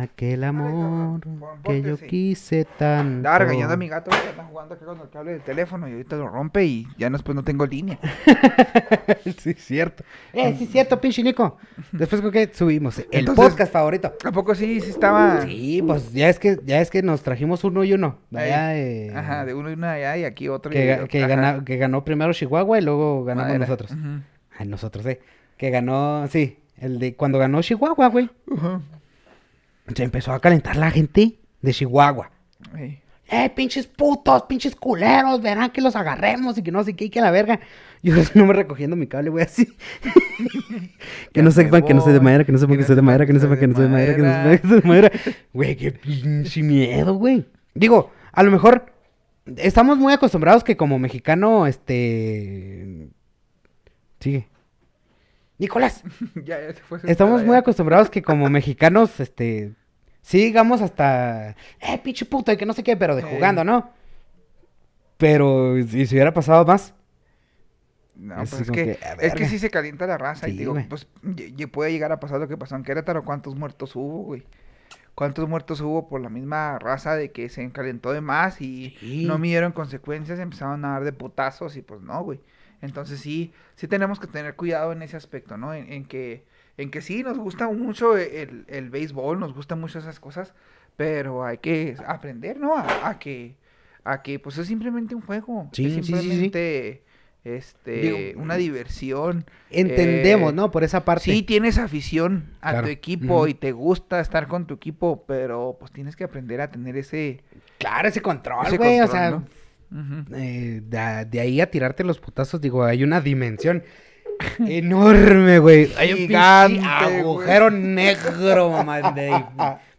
[SPEAKER 4] aquel amor que yo quise tanto?
[SPEAKER 5] Estaba regañando a mi gato que jugando acá con el cable del teléfono y ahorita lo rompe y ya después no tengo línea.
[SPEAKER 4] sí, es cierto. Eh, sí, es cierto, pinche Nico. Después creo que subimos el
[SPEAKER 5] Entonces-
[SPEAKER 4] podcast favorito.
[SPEAKER 5] ¿A poco sí? Sí estaba.
[SPEAKER 4] Sí, pues ya es que ya es que nos trajimos uno y uno. de allá, eh,
[SPEAKER 5] Ajá, de uno y una allá y aquí otro. y
[SPEAKER 4] que,
[SPEAKER 5] otro.
[SPEAKER 4] que, gana- que ganó primero Chihuahua y luego ganamos
[SPEAKER 5] Madera.
[SPEAKER 4] nosotros.
[SPEAKER 5] Ujú.
[SPEAKER 4] Ay, nosotros, eh. Que ganó, sí, el de cuando ganó Chihuahua, güey.
[SPEAKER 5] Ujú.
[SPEAKER 4] Se empezó a calentar la gente de Chihuahua. Eh, pinches putos, pinches culeros, verán que los agarremos y que no sé qué, y que la verga. Yo no me recogiendo mi cable, güey, así. que no sepan que no soy de madera, que no sepan que soy de madera, que no sepan que no soy de madera, que no sepan que soy de madera. Güey, qué pinche miedo, güey. Digo, a lo mejor estamos muy acostumbrados que como mexicano, este... Sigue. Nicolás.
[SPEAKER 5] ya, ya se fue.
[SPEAKER 4] Estamos muy acostumbrados que como mexicanos, este, sí digamos hasta, eh, pinche puto, y que no sé qué, pero de
[SPEAKER 5] Ey.
[SPEAKER 4] jugando, ¿no? Pero, ¿y si hubiera pasado más?
[SPEAKER 5] No,
[SPEAKER 4] Es
[SPEAKER 5] pues es que,
[SPEAKER 4] que, a
[SPEAKER 5] es que sí se calienta la raza. y
[SPEAKER 4] Sí,
[SPEAKER 5] digo,
[SPEAKER 4] güey.
[SPEAKER 5] pues y- y puede llegar a pasar lo que pasó en Querétaro. ¿Cuántos muertos hubo, güey? ¿Cuántos muertos hubo por la misma raza de que se calentó de más y
[SPEAKER 4] Sí.
[SPEAKER 5] no midieron consecuencias? Empezaron a dar de putazos y pues no, güey. Entonces sí, sí tenemos que tener cuidado en ese aspecto, ¿no? En, en que, en que sí, nos gusta mucho el, el béisbol, nos gustan mucho esas cosas, pero hay que aprender, ¿no? A, a que, a que pues es simplemente un juego.
[SPEAKER 4] Sí,
[SPEAKER 5] es
[SPEAKER 4] sí, sí, sí.
[SPEAKER 5] simplemente este,
[SPEAKER 4] Digo,
[SPEAKER 5] una diversión.
[SPEAKER 4] Entendemos,
[SPEAKER 5] Eh,
[SPEAKER 4] ¿no? Por esa parte.
[SPEAKER 5] Sí, tienes afición a
[SPEAKER 4] Claro.
[SPEAKER 5] tu equipo y te gusta estar con tu equipo, pero pues tienes que aprender a tener ese,
[SPEAKER 4] Claro, ese control, güey, o sea,
[SPEAKER 5] ¿no?
[SPEAKER 4] Eh, de, de ahí a tirarte los putazos, digo, hay una dimensión enorme, güey. Hay un pinche
[SPEAKER 5] Gigante,
[SPEAKER 4] agujero negro, mamá, de,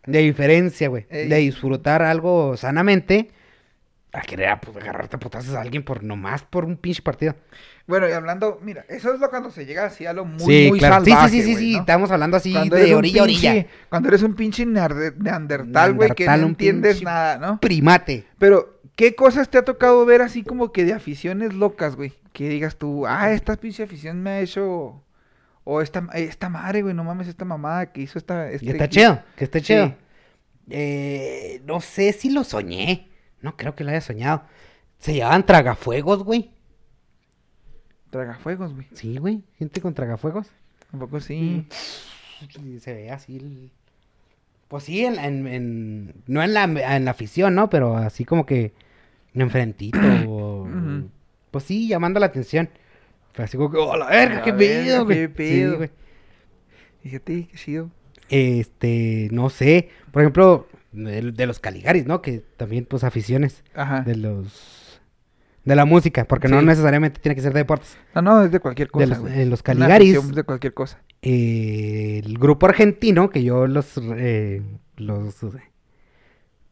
[SPEAKER 4] de diferencia, güey.
[SPEAKER 5] Ey.
[SPEAKER 4] De disfrutar algo sanamente a querer pues, agarrarte a putazos a alguien por nomás por un pinche partido.
[SPEAKER 5] Bueno, y hablando, mira, eso es lo cuando se llega así a lo muy,
[SPEAKER 4] sí,
[SPEAKER 5] muy
[SPEAKER 4] claro. Sí,
[SPEAKER 5] salvaje,
[SPEAKER 4] sí, sí, sí, sí.
[SPEAKER 5] ¿no?
[SPEAKER 4] Estamos hablando así
[SPEAKER 5] Cuando
[SPEAKER 4] de orilla a orilla.
[SPEAKER 5] Cuando eres un pinche neandertal, güey, que no entiendes nada, ¿no?
[SPEAKER 4] Primate.
[SPEAKER 5] Pero, ¿qué cosas te ha tocado ver así como que de aficiones locas, güey? Que digas tú, ah, esta pinche afición me ha hecho... O esta, esta madre, güey, no mames, esta mamada que hizo esta... Este
[SPEAKER 4] está
[SPEAKER 5] equipo".
[SPEAKER 4] chido, que esté
[SPEAKER 5] Sí.
[SPEAKER 4] chido. Eh, no sé si lo soñé. No creo que lo haya soñado. Se llamaban tragafuegos, güey.
[SPEAKER 5] Tragafuegos, güey.
[SPEAKER 4] Sí, güey. Gente con tragafuegos.
[SPEAKER 5] Tampoco sí.
[SPEAKER 4] Y se ve así. el- Pues sí, en, en- en- no en la, en la afición, ¿no? Pero así como que enfrentito. o-. Pues sí, llamando la atención. Así como que, ¡oh, la verga,
[SPEAKER 5] La
[SPEAKER 4] qué pedo, güey!
[SPEAKER 5] qué
[SPEAKER 4] Sí,
[SPEAKER 5] pedo.
[SPEAKER 4] güey.
[SPEAKER 5] Fíjate, qué chido.
[SPEAKER 4] Este, no sé. Por ejemplo, de, de los Caligaris, ¿no? Que también, pues, aficiones.
[SPEAKER 5] Ajá.
[SPEAKER 4] de los de la música, porque no
[SPEAKER 5] Sí.
[SPEAKER 4] necesariamente tiene que ser de deportes.
[SPEAKER 5] No, no, es de cualquier cosa,
[SPEAKER 4] los-
[SPEAKER 5] güey.
[SPEAKER 4] en los
[SPEAKER 5] Una
[SPEAKER 4] Caligaris.
[SPEAKER 5] afición de cualquier cosa.
[SPEAKER 4] Eh, el grupo argentino, que yo los, eh, los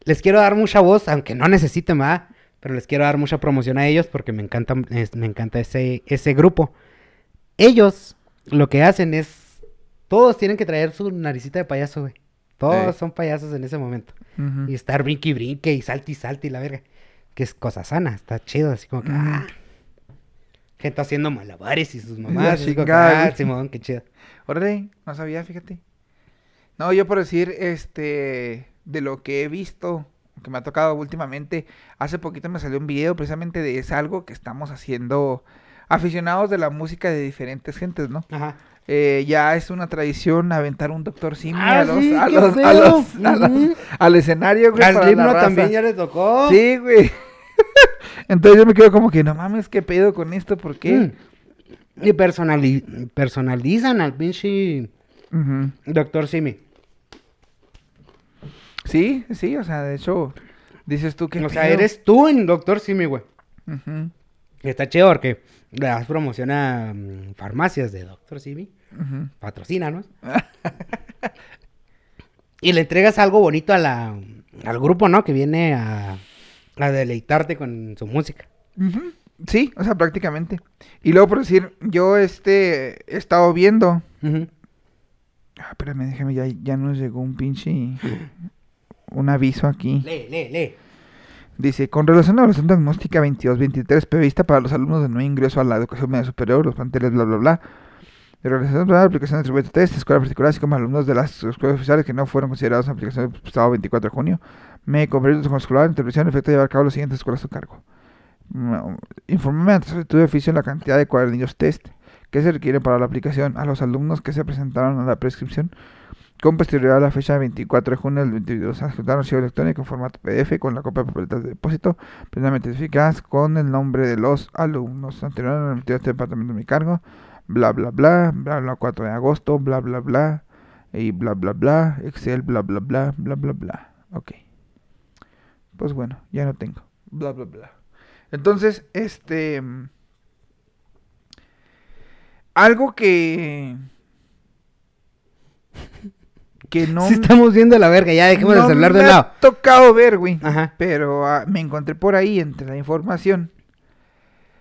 [SPEAKER 4] les quiero dar mucha voz, aunque no necesiten más, pero les quiero dar mucha promoción a ellos porque me encanta, me encanta ese, ese grupo. Ellos lo que hacen es, todos tienen que traer su naricita de payaso, güey. Todos
[SPEAKER 5] Sí.
[SPEAKER 4] son payasos en ese momento. Y estar brinque y brinque y salte y salte y la verga. que es cosa sana, está chido, así como que, ah, gente haciendo malabares y sus mamás, así como que, ah. Simón, qué chido.
[SPEAKER 5] Órale, no sabía, fíjate. No, yo por decir, este, de lo que he visto, que me ha tocado últimamente, hace poquito me salió un video precisamente de es algo que estamos haciendo aficionados de la música de diferentes gentes, ¿no?
[SPEAKER 4] Ajá.
[SPEAKER 5] Eh, ya es una tradición aventar un Doctor Simi
[SPEAKER 4] Ah,
[SPEAKER 5] a los,
[SPEAKER 4] sí,
[SPEAKER 5] a los, a a al escenario, güey,
[SPEAKER 4] Al
[SPEAKER 5] raza.
[SPEAKER 4] también ya le tocó.
[SPEAKER 5] Sí, güey. Entonces yo me quedo como que, no mames, ¿qué pedo con esto? ¿Por qué?
[SPEAKER 4] Mm. Y personali- personalizan al pinche
[SPEAKER 5] Ujú.
[SPEAKER 4] Doctor Simi.
[SPEAKER 5] Sí, sí, o sea, de hecho, dices tú que...
[SPEAKER 4] O sea, eres tú en Doctor Simi, güey. Está chido porque le das promoción a mm, farmacias de Doctor Simi.
[SPEAKER 5] ujú.
[SPEAKER 4] Patrocínanos. y le entregas algo bonito a la, al grupo, ¿no? Que viene a, a deleitarte con su música.
[SPEAKER 5] Sí, o sea, prácticamente. Y luego por decir, yo este he estado viendo. Ah, espérame, déjame, ya, ya nos llegó un pinche. Un aviso aquí.
[SPEAKER 4] Lee, lee, lee.
[SPEAKER 5] Dice, con relación a la evaluación diagnóstica 22-23 prevista para los alumnos de nuevo ingreso a la educación media superior, los planteles, bla, bla, bla. De realización de la aplicación de tributo test, escuelas particulares, así como alumnos de las escuelas oficiales que no fueron considerados en aplicación del pasado 24 de junio, me comprendo con escolar, intervención, efecto de llevar a cabo las siguientes escuelas a su cargo. Infórmame ante solicitud de oficio en la cantidad de cuadernillos test que se requieren para la aplicación a los alumnos que se presentaron a la prescripción con posterioridad a la fecha 24 de junio del 22 adjuntar un archivo electrónico en formato PDF con la copia de papeletas de depósito plenamente identificadas con el nombre de los alumnos anterior a este departamento de mi cargo bla bla bla bla bla 4 de agosto bla bla bla y bla bla bla Excel bla bla bla bla bla bla ok pues bueno ya no tengo bla bla bla entonces este mm, algo que que no
[SPEAKER 4] Si estamos viendo la verga, ya dejemos
[SPEAKER 5] no
[SPEAKER 4] de hablar de
[SPEAKER 5] me
[SPEAKER 4] lado.
[SPEAKER 5] ha tocado ver, güey.
[SPEAKER 4] Ajá.
[SPEAKER 5] Pero ah, me encontré por ahí entre la información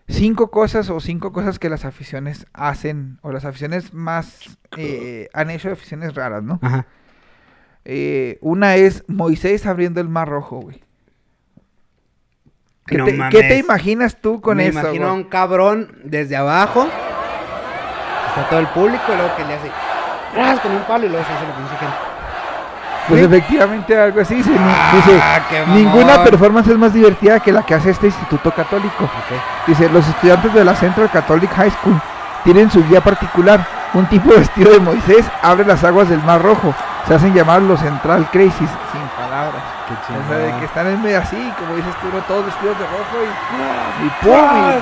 [SPEAKER 5] cinco cosas o cinco cosas que las aficiones hacen o las aficiones más eh, han hecho aficiones raras, ¿no?
[SPEAKER 4] Ajá.
[SPEAKER 5] Eh, una es Moisés abriendo el mar rojo, güey. ¿Qué,
[SPEAKER 4] No
[SPEAKER 5] te, qué
[SPEAKER 4] mames.
[SPEAKER 5] te imaginas tú con
[SPEAKER 4] Me
[SPEAKER 5] eso?
[SPEAKER 4] imagino a
[SPEAKER 5] güey?
[SPEAKER 4] un cabrón desde abajo. Está todo el público y luego que le hace. Ras con un palo y luego se hace la pinche gente.
[SPEAKER 5] Pues
[SPEAKER 4] ¿Sí?
[SPEAKER 5] efectivamente algo así. Dice,
[SPEAKER 4] Ah,
[SPEAKER 5] dice,
[SPEAKER 4] mamón.
[SPEAKER 5] ninguna performance es más divertida que la que hace este instituto católico.
[SPEAKER 4] Ok.
[SPEAKER 5] Dice, los estudiantes de la Central Catholic High School tienen su guía particular. Un tipo vestido de Moisés abre las aguas del Mar Rojo. Se hacen llamar los Central Crazies. Sin palabras.
[SPEAKER 4] Qué
[SPEAKER 5] O sea, de que están en medio así, como dices tú, todos vestidos de rojo y, y ¡pum!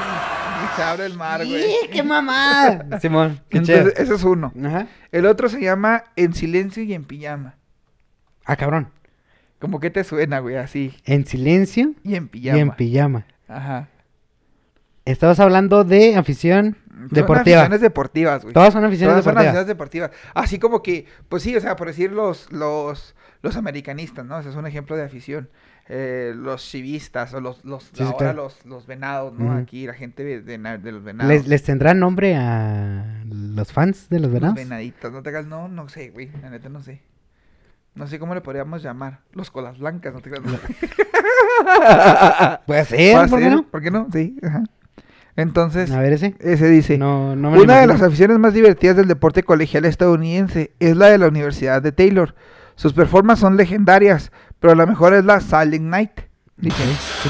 [SPEAKER 5] Y, y se abre el mar, güey.
[SPEAKER 4] ¡Sí, qué mamá! Simón, qué
[SPEAKER 5] Entonces, ese es uno.
[SPEAKER 4] Ajá.
[SPEAKER 5] El otro se llama En silencio y en pijama.
[SPEAKER 4] Ah, cabrón.
[SPEAKER 5] Como que te suena, güey, así.
[SPEAKER 4] En silencio
[SPEAKER 5] Y en
[SPEAKER 4] y
[SPEAKER 5] pijama.
[SPEAKER 4] en pijama.
[SPEAKER 5] Ajá.
[SPEAKER 4] Estabas hablando de afición
[SPEAKER 5] Son
[SPEAKER 4] deportiva.
[SPEAKER 5] aficiones deportivas, güey.
[SPEAKER 4] Todas son aficiones
[SPEAKER 5] Todas son
[SPEAKER 4] deportivas.
[SPEAKER 5] aficiones deportivas. Así como que, pues sí, o sea, por decir los, los, los americanistas, ¿no? Ese es un ejemplo de afición. Eh, los chivistas o los, los
[SPEAKER 4] sí,
[SPEAKER 5] ahora
[SPEAKER 4] claro.
[SPEAKER 5] los, los venados, ¿no? Aquí la gente de, de los venados.
[SPEAKER 4] ¿Les, ¿Les tendrán nombre a los fans de los
[SPEAKER 5] los
[SPEAKER 4] venados?
[SPEAKER 5] venaditos, no te hagas, no, no sé, güey, la neta no sé. No sé cómo le podríamos llamar. Los colas blancas, no te hagas.
[SPEAKER 4] Puede ser,
[SPEAKER 5] ¿Puede
[SPEAKER 4] ¿por qué no?
[SPEAKER 5] ¿Por qué no? Sí, ajá. Entonces,
[SPEAKER 4] A ver ese.
[SPEAKER 5] ese dice,
[SPEAKER 4] No, no me
[SPEAKER 5] Una de las aficiones más divertidas del deporte colegial estadounidense es la de la Universidad de Taylor. Sus performances son legendarias, pero la mejor es la Silent Night. Dice,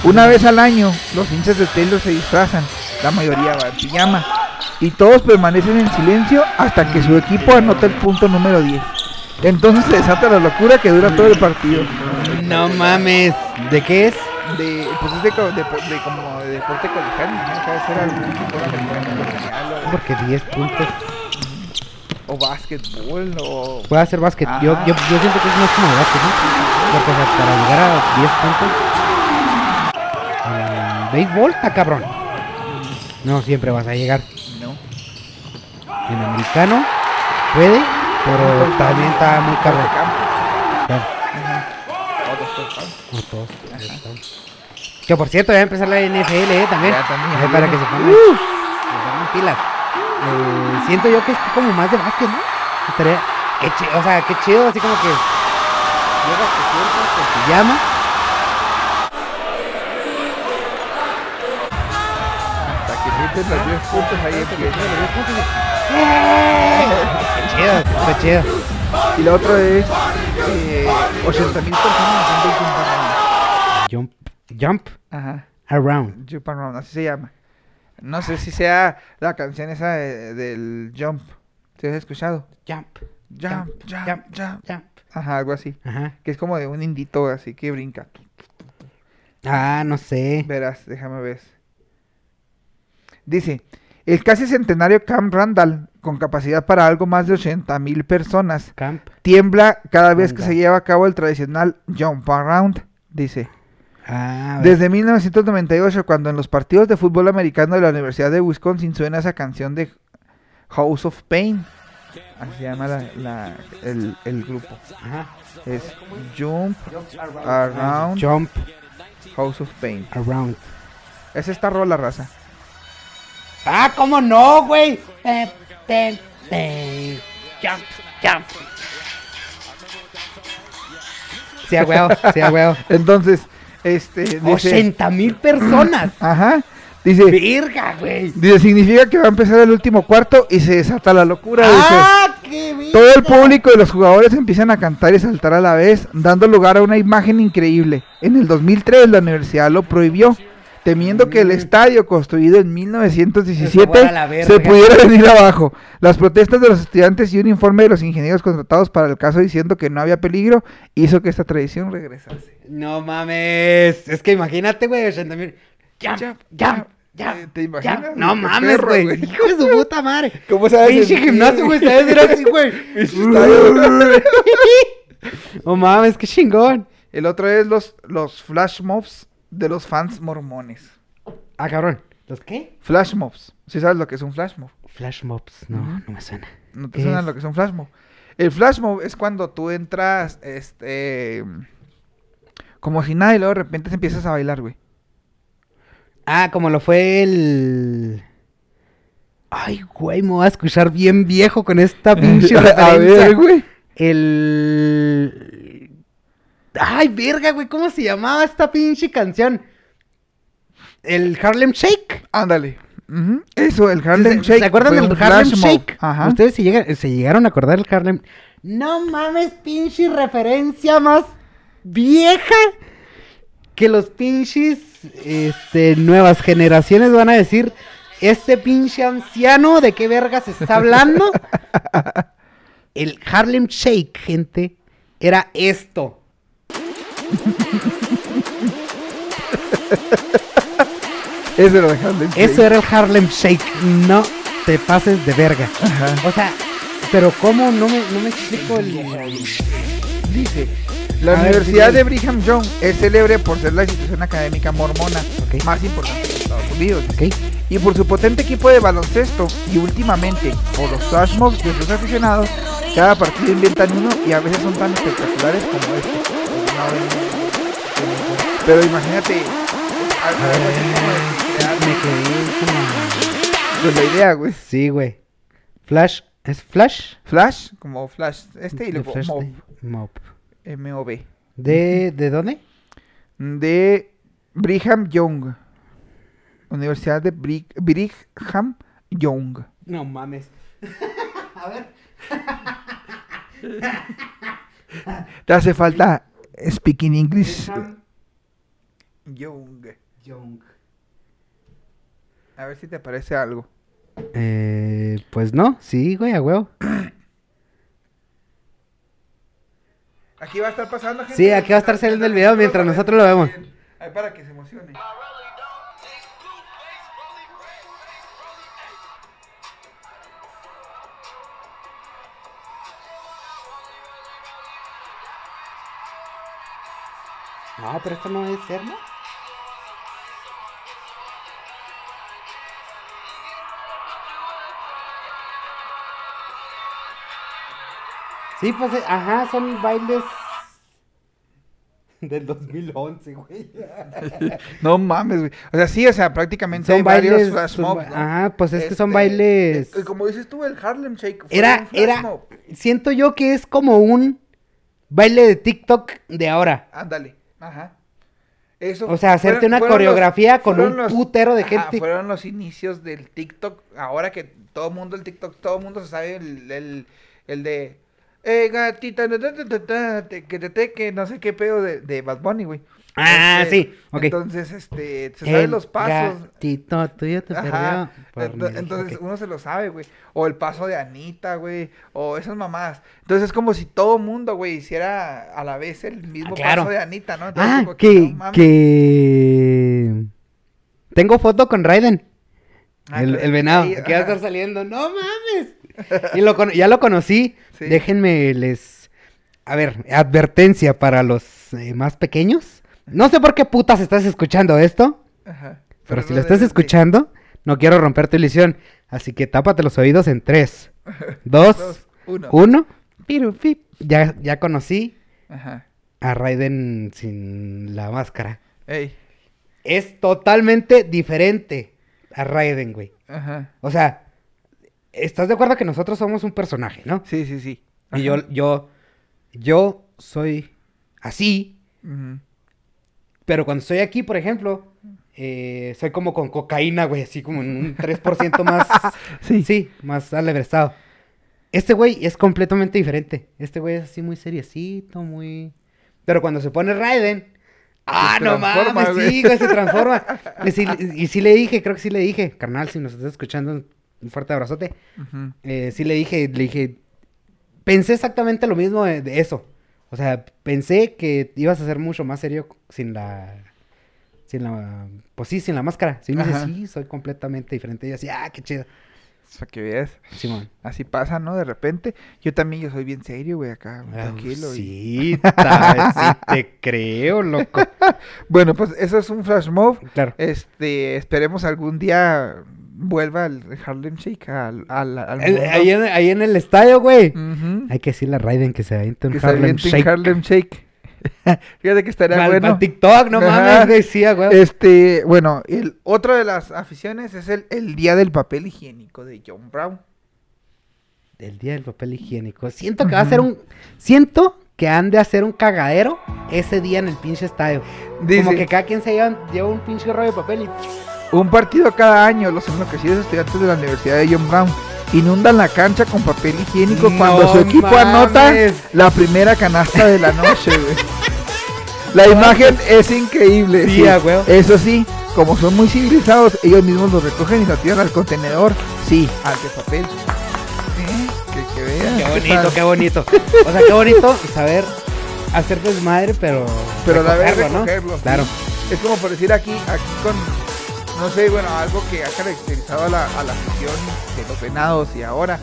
[SPEAKER 5] una vez al año, los hinchas de Taylor se disfrazan, la mayoría va en pijama, y todos permanecen en silencio hasta que su equipo anota el punto número 10. Entonces se desata la locura que dura todo el partido.
[SPEAKER 4] No mames. ¿De qué es?
[SPEAKER 5] De, pues es de, como de deporte colegial, ¿no? Ser algún tipo de
[SPEAKER 4] Porque 10 puntos.
[SPEAKER 5] O básquetbol o
[SPEAKER 4] Puede hacer básquet. Yo, yo, yo siento que es más como básquet, ¿no? Porque para llegar a 10 puntos. Béisbol está cabrón. No siempre vas a llegar.
[SPEAKER 5] no.
[SPEAKER 4] En americano puede, pero también está muy cabrón. Todos. Que por cierto, ya va a empezar la NFL eh, también.
[SPEAKER 5] Ya también,
[SPEAKER 4] para que se pongan, se pongan pilas. Eh, siento yo que es como más de básquet, ¿no? Estaría, qué chido, o sea, qué chido, así como que llegas, te sientas, te pijama.
[SPEAKER 5] meten los 10 puntos, ahí empieza.
[SPEAKER 4] Qué chido, está chido.
[SPEAKER 5] Y la otra es eh, 80 mil personas haciendo Jump Around.
[SPEAKER 4] Jump, jump
[SPEAKER 5] Ajá,
[SPEAKER 4] around.
[SPEAKER 5] Jump Around, así se llama. No sé si sea la canción esa de- del Jump. ¿Te has escuchado?
[SPEAKER 4] Jump,
[SPEAKER 5] Jump, jump,
[SPEAKER 4] jump,
[SPEAKER 5] jump.
[SPEAKER 4] jump.
[SPEAKER 5] Ajá, algo así.
[SPEAKER 4] Ajá.
[SPEAKER 5] Que es como de un indito así que brinca.
[SPEAKER 4] Ah, no sé.
[SPEAKER 5] Verás, déjame ver. Dice, el casi centenario Camp Randall, con capacidad para algo más de 80 mil personas,
[SPEAKER 4] Camp.
[SPEAKER 5] tiembla cada vez que se lleva a cabo el tradicional Jump Around, dice.
[SPEAKER 4] Ah.
[SPEAKER 5] Desde 1998, cuando en los partidos de fútbol americano de la Universidad de Wisconsin suena esa canción de House of Pain. Así se llama la- la- el, el grupo.
[SPEAKER 4] Ajá.
[SPEAKER 5] Es Jump Around
[SPEAKER 4] Jump
[SPEAKER 5] House of Pain.
[SPEAKER 4] around.
[SPEAKER 5] Es esta rola, raza.
[SPEAKER 4] Ah, ¿cómo no, güey? Jump, jump. Sí, a huevo, sí, a huevo.
[SPEAKER 5] Entonces, este, dice...
[SPEAKER 4] 80 mil personas.
[SPEAKER 5] Ajá. Dice,
[SPEAKER 4] Verga, güey.
[SPEAKER 5] dice, significa que va a empezar el último cuarto y se desata la locura. dice.
[SPEAKER 4] Ah, qué.
[SPEAKER 5] Todo el público y los jugadores empiezan a cantar y saltar a la vez, dando lugar a una imagen increíble. En el 2003 la universidad lo prohibió, temiendo que el
[SPEAKER 4] Mm.
[SPEAKER 5] estadio construido en 1917
[SPEAKER 4] fuera a la verga.
[SPEAKER 5] se pudiera venir abajo. Las protestas de los estudiantes y un informe de los ingenieros contratados para el caso diciendo que no había peligro hizo que esta tradición regresase.
[SPEAKER 4] No mames. Es que imagínate, güey, 80 mil. Jump.
[SPEAKER 5] jump. Eh, ¿te imaginas?
[SPEAKER 4] No mames, güey. Hijo de su puta madre.
[SPEAKER 5] ¿Cómo sabes
[SPEAKER 4] Pinche gimnasio, güey. Sabes ser así, güey. No mames, qué chingón.
[SPEAKER 5] El otro es los, los flash mobs de los fans mormones.
[SPEAKER 4] Ah, cabrón. ¿Los qué?
[SPEAKER 5] Flash mobs. ¿Sí sabes lo que es un flash mob?
[SPEAKER 4] Flash mobs. No, no me suena.
[SPEAKER 5] ¿No te
[SPEAKER 4] ¿Qué
[SPEAKER 5] suena
[SPEAKER 4] es?
[SPEAKER 5] lo que es un flash mob? El flash mob es cuando tú entras, este... Como si nada y luego de repente empiezas a bailar, güey.
[SPEAKER 4] Ah, como lo fue el. Ay, güey, me voy a escuchar bien viejo con esta pinche
[SPEAKER 5] a ver, güey.
[SPEAKER 4] El. Ay, verga, güey, ¿cómo se llamaba esta pinche canción? El Harlem Shake.
[SPEAKER 5] Ándale. Eso, el Harlem
[SPEAKER 4] ¿Se,
[SPEAKER 5] Shake.
[SPEAKER 4] ¿se acuerdan del Harlem. Shake?
[SPEAKER 5] Ajá.
[SPEAKER 4] ¿Ustedes se, llegan- se llegaron a acordar del Harlem? No mames, pinche referencia más vieja que los pinches este, nuevas generaciones van a decir, este pinche anciano, ¿de qué verga se está hablando? El Harlem Shake, gente, era esto.
[SPEAKER 5] Eso era el Harlem Shake.
[SPEAKER 4] Eso era el Harlem Shake. No te pases de verga.
[SPEAKER 5] Ajá.
[SPEAKER 4] O sea, pero ¿cómo? No me, no me explico el...
[SPEAKER 5] Dice, la
[SPEAKER 4] A
[SPEAKER 5] Universidad de Brigham Young es célebre por ser la institución académica mormona
[SPEAKER 4] Ok.
[SPEAKER 5] más importante de Estados Unidos.
[SPEAKER 4] Ok.
[SPEAKER 5] Y por su potente equipo de baloncesto y últimamente por los flash mobs de sus aficionados, cada partido inventan uno y a veces son tan espectaculares como este. Pero imagínate,
[SPEAKER 4] Me quedé como...
[SPEAKER 5] pues, la idea, güey.
[SPEAKER 4] Sí, güey. Flash. ¿Es Flash?
[SPEAKER 5] Flash, como Flash, este y luego
[SPEAKER 4] Flash
[SPEAKER 5] Mob,
[SPEAKER 4] Mob.
[SPEAKER 5] M-O-B.
[SPEAKER 4] ¿De, ¿De dónde?
[SPEAKER 5] de Brigham Young. Universidad de Brig- Brigham Young.
[SPEAKER 4] No mames. A ver.
[SPEAKER 5] Te hace falta speaking English. Young.
[SPEAKER 4] Young.
[SPEAKER 5] A ver si te parece algo.
[SPEAKER 4] Eh, pues no, sí, güey, a huevo.
[SPEAKER 5] Aquí va a estar pasando, gente.
[SPEAKER 4] Sí, aquí va a estar saliendo el video mientras nosotros lo vemos.
[SPEAKER 5] Ahí para que se emocione.
[SPEAKER 4] No, pero esto no es ser, ¿no? Sí, pues, eh, ajá, son bailes del 2011, güey.
[SPEAKER 5] No mames, güey. O sea, sí, o sea, prácticamente
[SPEAKER 4] Son
[SPEAKER 5] hay varios
[SPEAKER 4] bailes,
[SPEAKER 5] flash
[SPEAKER 4] son
[SPEAKER 5] mobs,
[SPEAKER 4] ba-
[SPEAKER 5] ¿no?
[SPEAKER 4] ajá, pues es que son
[SPEAKER 5] Este,
[SPEAKER 4] bailes-
[SPEAKER 5] eh, Como dices tú, el Harlem Shake. fue
[SPEAKER 4] Era,
[SPEAKER 5] un flash
[SPEAKER 4] era,
[SPEAKER 5] mob.
[SPEAKER 4] siento yo que es como un baile de TikTok de ahora.
[SPEAKER 5] Ándale. Ajá. Eso
[SPEAKER 4] O sea, hacerte
[SPEAKER 5] fueron-
[SPEAKER 4] una
[SPEAKER 5] fueron los-
[SPEAKER 4] coreografía con un
[SPEAKER 5] los-
[SPEAKER 4] putero de
[SPEAKER 5] Ajá,
[SPEAKER 4] gente.
[SPEAKER 5] fueron los inicios del TikTok. Ahora que todo el mundo el TikTok, todo el mundo se sabe el, el, el de. Eh, gatita, que te te, que no sé qué pedo de, de Bad Bunny, güey.
[SPEAKER 4] Ah,
[SPEAKER 5] Este,
[SPEAKER 4] sí, ok.
[SPEAKER 5] Entonces, este, se saben los pasos.
[SPEAKER 4] Gatito tuyo te
[SPEAKER 5] Ajá.
[SPEAKER 4] perdió.
[SPEAKER 5] Ento- Entonces uno se lo sabe, güey. O el paso de Anita, güey. O esas mamadas. Entonces es como si todo mundo, güey, hiciera a la vez el mismo
[SPEAKER 4] Ah, claro.
[SPEAKER 5] paso de Anita, ¿no? Entonces,
[SPEAKER 4] Ah,
[SPEAKER 5] como
[SPEAKER 4] que,
[SPEAKER 5] no
[SPEAKER 4] que... Tengo foto con Raiden.
[SPEAKER 5] Ah,
[SPEAKER 4] el, el venado. que va a estar saliendo. ¡No mames! Y lo ya lo conocí.
[SPEAKER 5] Sí.
[SPEAKER 4] Déjenme les... A ver, advertencia para los eh, más pequeños. No sé por qué putas estás escuchando esto.
[SPEAKER 5] Ajá.
[SPEAKER 4] Pero si lo estás
[SPEAKER 5] de-
[SPEAKER 4] escuchando, no quiero romper tu ilusión. Así que tápate los oídos en 3, 2,
[SPEAKER 5] Dos, uno.
[SPEAKER 4] 1. Piru, pip. Ya, ya conocí
[SPEAKER 5] Ajá.
[SPEAKER 4] a Raiden sin la máscara.
[SPEAKER 5] Ey.
[SPEAKER 4] Es totalmente diferente a Raiden, güey.
[SPEAKER 5] Ajá.
[SPEAKER 4] O sea, ¿estás de acuerdo que nosotros somos un personaje, no?
[SPEAKER 5] Sí, sí, sí.
[SPEAKER 4] Y yo, yo, yo soy así, pero cuando estoy aquí, por ejemplo, eh, soy como con cocaína, güey, así como un 3% más,
[SPEAKER 5] Sí.
[SPEAKER 4] sí, más alebrestado. Este güey es completamente diferente. Este güey es así muy seriecito, muy... Pero cuando se pone Raiden... Ah, no mames,
[SPEAKER 5] güey.
[SPEAKER 4] sí, güey, se transforma. y, sí, y sí le dije, creo que sí le dije, carnal, si nos estás escuchando, un fuerte abrazote. Eh, sí le dije, le dije, pensé exactamente lo mismo de, de eso. O sea, pensé que ibas a ser mucho más serio sin la, sin la, pues sí, sin la máscara. Sí, me dice, sí, soy completamente diferente. Y yo así, ah, qué chido.
[SPEAKER 5] Para que veas.
[SPEAKER 4] Simón.
[SPEAKER 5] Así pasa, ¿no? De repente. Yo también, yo soy bien serio, güey, acá.
[SPEAKER 4] Ah,
[SPEAKER 5] tranquilo. y-
[SPEAKER 4] Sí, sí te creo, loco.
[SPEAKER 5] Bueno, pues eso es un flash mob.
[SPEAKER 4] Claro.
[SPEAKER 5] Este, esperemos algún día vuelva el Harlem Shake al, al, al
[SPEAKER 4] El- ahí, en, ahí en el estadio, güey. Hay que decirle a Raiden que se aviente un
[SPEAKER 5] que
[SPEAKER 4] Harlem Shake.
[SPEAKER 5] Harlem Shake. Fíjate que estaría
[SPEAKER 4] Al-
[SPEAKER 5] bueno.
[SPEAKER 4] al TikTok, no
[SPEAKER 5] Ajá.
[SPEAKER 4] mames, ah, güey.
[SPEAKER 5] Este, bueno, el otro de las aficiones es el, el día del papel higiénico de John Brown.
[SPEAKER 4] Del día del papel higiénico. Siento que va a ser un. Siento que han de hacer un cagadero ese día en el pinche estadio.
[SPEAKER 5] Dice,
[SPEAKER 4] Como que cada quien se lleva, lleva un pinche rollo de papel y.
[SPEAKER 5] un partido cada año, los enloquecidos estudiantes de la Universidad de John Brown inundan la cancha con papel higiénico cuando su equipo anota la primera canasta de la noche, güey. La imagen es increíble.
[SPEAKER 4] Sí.
[SPEAKER 5] Eso sí, como son muy civilizados, ellos mismos lo recogen y lo tiran al contenedor. Sí, al de papel. ¿Eh? Que, que vean.
[SPEAKER 4] Qué
[SPEAKER 5] ¿qué
[SPEAKER 4] bonito, qué bonito. O sea, qué bonito saber hacer desmadre, pero.
[SPEAKER 5] Pero la vez
[SPEAKER 4] recogerlo, ¿no?
[SPEAKER 5] recogerlo.
[SPEAKER 4] Claro.
[SPEAKER 5] Es como por decir aquí, aquí con, no sé, bueno, algo que ha caracterizado a la, a la afición de los venados y ahora,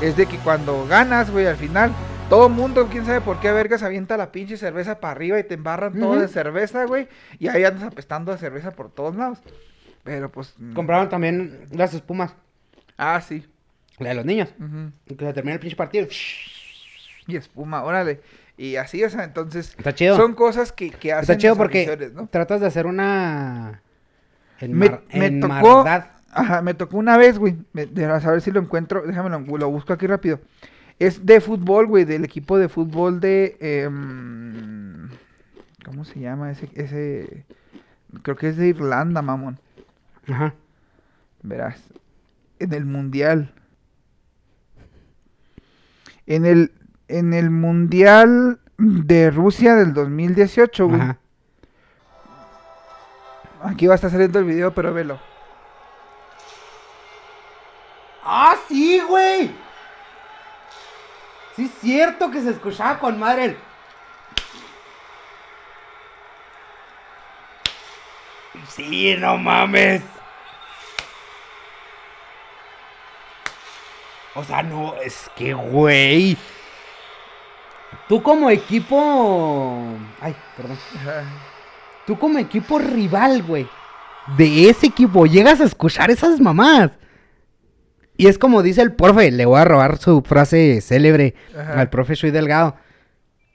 [SPEAKER 5] es de que cuando ganas, güey, al final, todo el mundo, quién sabe por qué vergas, avienta la pinche cerveza para arriba y te embarran todo de cerveza, güey, y ahí andas apestando de cerveza por todos lados. Pero pues... mm,
[SPEAKER 4] Compraron también las espumas.
[SPEAKER 5] Ah, sí.
[SPEAKER 4] La de los niños.
[SPEAKER 5] ujú.
[SPEAKER 4] Y que se termina el pinche partido.
[SPEAKER 5] Y espuma, órale. Y así, o sea, entonces...
[SPEAKER 4] Está chido.
[SPEAKER 5] Son cosas que, que hacen
[SPEAKER 4] Está chido porque
[SPEAKER 5] ¿no?
[SPEAKER 4] tratas de hacer una.
[SPEAKER 5] Me, tocó, ajá, me tocó una vez, güey, a saber si lo encuentro, déjame lo, lo busco aquí rápido. Es de fútbol, güey, del equipo de fútbol de, em, ¿cómo se llama ese, ese, creo que es de Irlanda, mamón,
[SPEAKER 4] Ajá.
[SPEAKER 5] verás, en el mundial, en el, en el mundial de Rusia del 2018, güey,
[SPEAKER 4] Ajá.
[SPEAKER 5] Aquí va a estar saliendo el video, pero velo.
[SPEAKER 4] ¡Ah, sí, güey! Sí, es cierto que se escuchaba con madre. Sí, no mames. O sea, no, es que, güey. Tú como equipo. Ay, perdón. Tú como equipo rival, güey. De ese equipo llegas a escuchar esas mamás. Y es como dice el profe, le voy a robar su frase célebre
[SPEAKER 5] Ajá.
[SPEAKER 4] al profe Shui Delgado.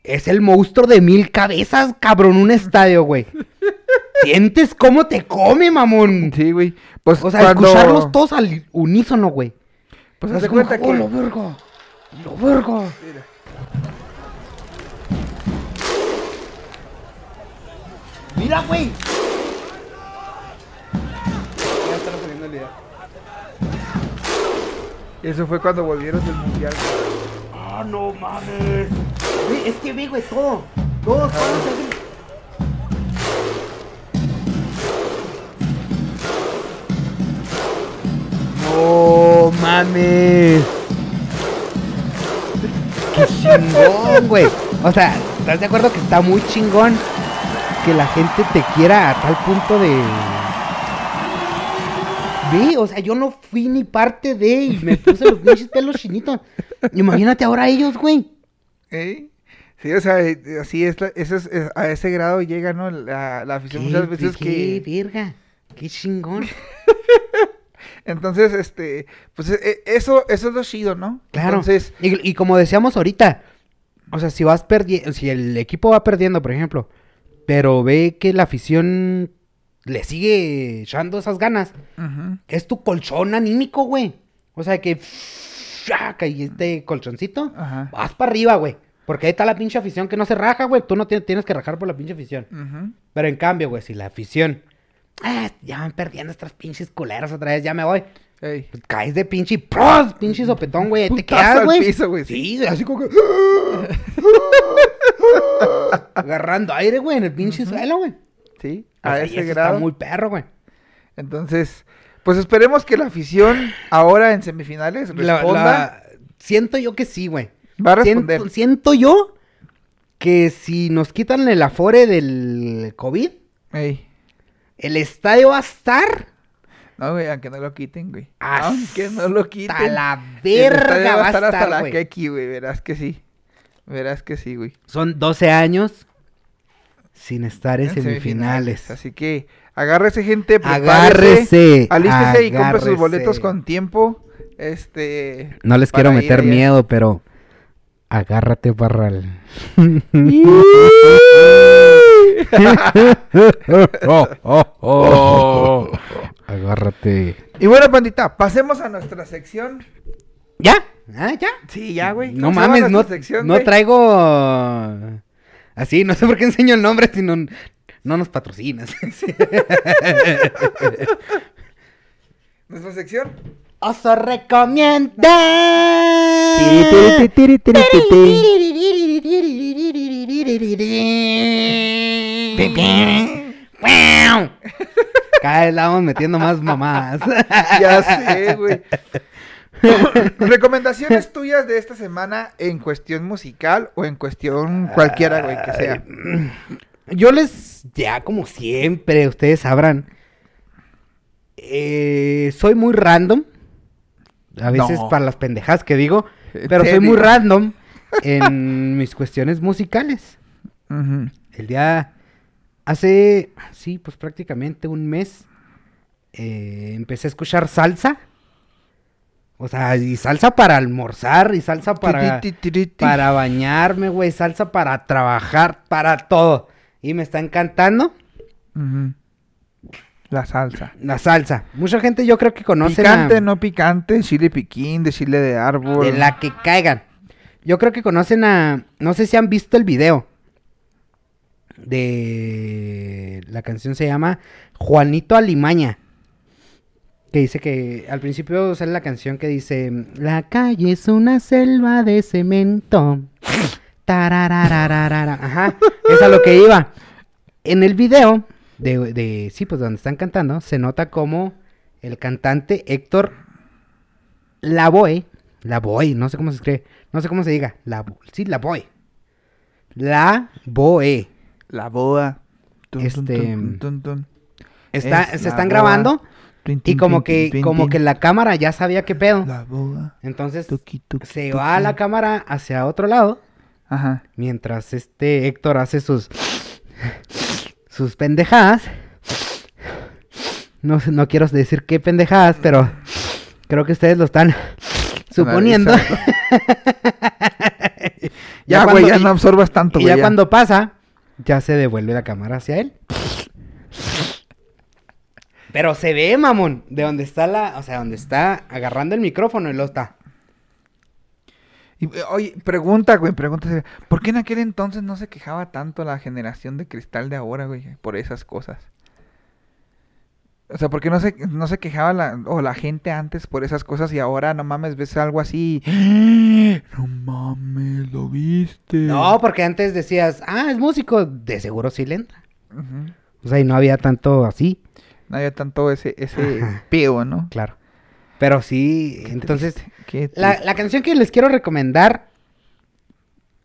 [SPEAKER 4] Es el monstruo de mil cabezas, cabrón, un estadio, güey. ¿Sientes cómo te come, mamón?
[SPEAKER 5] Sí, güey. Pues
[SPEAKER 4] O sea,
[SPEAKER 5] cuando-
[SPEAKER 4] escucharlos todos al unísono, güey.
[SPEAKER 5] Pues
[SPEAKER 4] Es
[SPEAKER 5] haz
[SPEAKER 4] como,
[SPEAKER 5] cuenta
[SPEAKER 4] "Oh,
[SPEAKER 5] que...
[SPEAKER 4] la verga! ¡La verga!
[SPEAKER 5] Mira.
[SPEAKER 4] Mira, güey. Ya están poniendo el.
[SPEAKER 5] Y eso fue cuando volvieron del mundial.
[SPEAKER 4] Ah, no mames. Güey, es que ve, güey, todo. Todos, todos así. No mames. Qué chingón, güey. O sea, ¿estás de acuerdo que está muy chingón que la gente te quiera a tal punto de. Ve, o sea, yo no fui ni parte de y me puse los pinches pelos chinitos. Imagínate ahora ellos, güey.
[SPEAKER 5] ¿Eh? Sí, o sea, eh, así es, la- eso es, es- a ese grado llega, ¿no? La, la afición muchas veces
[SPEAKER 4] qué
[SPEAKER 5] que...
[SPEAKER 4] verga. Qué chingón.
[SPEAKER 5] Entonces, este, pues eh, eso, eso es lo chido, ¿no?
[SPEAKER 4] Claro.
[SPEAKER 5] Entonces,
[SPEAKER 4] y, y como decíamos ahorita, o sea, si vas perdiendo, si el equipo va perdiendo, por ejemplo, pero ve que la afición le sigue echando esas ganas, es tu colchón anímico, güey. O sea, que y este colchoncito,
[SPEAKER 5] Ajá.
[SPEAKER 4] vas para arriba, güey. Porque ahí está la pinche afición que no se raja, güey. Tú no ti- tienes que rajar por la pinche afición. Pero en cambio, güey, si la afición, ah, ya van perdiendo estas pinches culeras otra vez, ya me voy.
[SPEAKER 5] Ey.
[SPEAKER 4] Pues caes de pinche ¡pros! pinche sopetón, güey. Te quedas, güey.
[SPEAKER 5] piso, güey, sí.
[SPEAKER 4] Sí, así como que. Agarrando aire, güey, en el pinche suelo, güey.
[SPEAKER 5] Sí, a ese grado.
[SPEAKER 4] Está muy perro, güey.
[SPEAKER 5] Entonces, pues esperemos que la afición ahora en semifinales
[SPEAKER 4] La-
[SPEAKER 5] responda.
[SPEAKER 4] la- Siento yo que sí, güey.
[SPEAKER 5] Va a responder.
[SPEAKER 4] Siento, siento yo que si nos quitan el afore del COVID,
[SPEAKER 5] Ey.
[SPEAKER 4] el estadio va a estar
[SPEAKER 5] No, güey, aunque no lo quiten, güey.
[SPEAKER 4] Hasta
[SPEAKER 5] Aunque no lo quiten.
[SPEAKER 4] la
[SPEAKER 5] el estadio
[SPEAKER 4] verga. Va a
[SPEAKER 5] hasta
[SPEAKER 4] estar,
[SPEAKER 5] la
[SPEAKER 4] güey.
[SPEAKER 5] keki, güey. Verás que sí. Verás que sí, güey.
[SPEAKER 4] Son 12 años sin estar en
[SPEAKER 5] En
[SPEAKER 4] semifinales.
[SPEAKER 5] Así que agárrese, gente.
[SPEAKER 4] Agárrese.
[SPEAKER 5] Alístese y compre sus boletos con tiempo. Este.
[SPEAKER 4] No les quiero meter
[SPEAKER 5] allá.
[SPEAKER 4] miedo, pero agárrate, parral. Oh, oh, oh. Agárrate.
[SPEAKER 5] Y bueno, pandita, pasemos a nuestra sección.
[SPEAKER 4] ¿Ya? ¿Ah, ya?
[SPEAKER 5] Sí, ya, güey.
[SPEAKER 4] No
[SPEAKER 5] ¿Cómo se llama
[SPEAKER 4] mames, no,
[SPEAKER 5] sección,
[SPEAKER 4] no
[SPEAKER 5] güey?
[SPEAKER 4] traigo... Así, no sé por qué enseño el nombre si no, no nos patrocinas.
[SPEAKER 5] Nuestra sección.
[SPEAKER 4] Oso recomienda. Cada vez la vamos metiendo más mamadas.
[SPEAKER 5] Ya sé, güey. Recomendaciones tuyas de esta semana en cuestión musical o en cuestión cualquiera, güey, que sea.
[SPEAKER 4] Yo les, ya como siempre, ustedes sabrán, eh, soy muy random. A veces
[SPEAKER 5] No.
[SPEAKER 4] para las pendejadas que digo,
[SPEAKER 5] ¿En
[SPEAKER 4] pero soy muy random en mis cuestiones musicales. El día, hace, sí, pues prácticamente un mes, eh, empecé a escuchar salsa. O sea, y salsa para almorzar, y salsa para, para bañarme, güey, salsa para trabajar, para todo. Y me está encantando.
[SPEAKER 5] La salsa.
[SPEAKER 4] la salsa. Mucha gente yo creo que conoce
[SPEAKER 5] Picante, no picante, chile piquín, de chile de árbol.
[SPEAKER 4] de la que caigan. Yo creo que conocen a, no sé si han visto el video de la canción se llama Juanito Alimaña. Que dice que al principio sale la canción que dice La calle es una selva de cemento. Tararararara. Ajá, es a lo que iba. En el video de, de sí, pues donde están cantando, se nota como el cantante Héctor Lavoe, Lavoe, no sé cómo se escribe, no sé cómo se diga, la, sí, Lavoe.
[SPEAKER 5] La boda. Tun, tun,
[SPEAKER 4] Este,
[SPEAKER 5] tun, tun, tun.
[SPEAKER 4] Está,
[SPEAKER 5] Es
[SPEAKER 4] se
[SPEAKER 5] la
[SPEAKER 4] están grabando y como que, como que la cámara ya sabía qué pedo. Entonces se va la cámara hacia otro lado
[SPEAKER 5] Ajá.
[SPEAKER 4] mientras este Héctor hace sus sus pendejadas. No no quiero decir qué pendejadas, pero creo que ustedes lo están suponiendo.
[SPEAKER 5] Ya, güey, ya no absorbas tanto,
[SPEAKER 4] Y
[SPEAKER 5] güey.
[SPEAKER 4] ya
[SPEAKER 5] ya.
[SPEAKER 4] cuando pasa, ya se devuelve la cámara hacia él. Pero se ve, mamón, de donde está la, o sea, donde está agarrando el micrófono y lo está.
[SPEAKER 5] Y, oye, pregunta, güey, pregunta. ¿Por qué en aquel entonces no se quejaba tanto la generación de cristal de ahora, güey? Por esas cosas. O sea, ¿por qué no se, no se quejaba la, o la gente antes por esas cosas y ahora, no mames, ves algo así? No mames, ¿lo viste?
[SPEAKER 4] No, porque antes decías, ah, es músico, de seguro sí le entra. O sea, y no había tanto así,
[SPEAKER 5] No había tanto ese, ese peo, ¿no?
[SPEAKER 4] claro. Pero sí,
[SPEAKER 5] Qué
[SPEAKER 4] entonces,
[SPEAKER 5] triste, qué
[SPEAKER 4] la,
[SPEAKER 5] triste.
[SPEAKER 4] la canción que les quiero recomendar,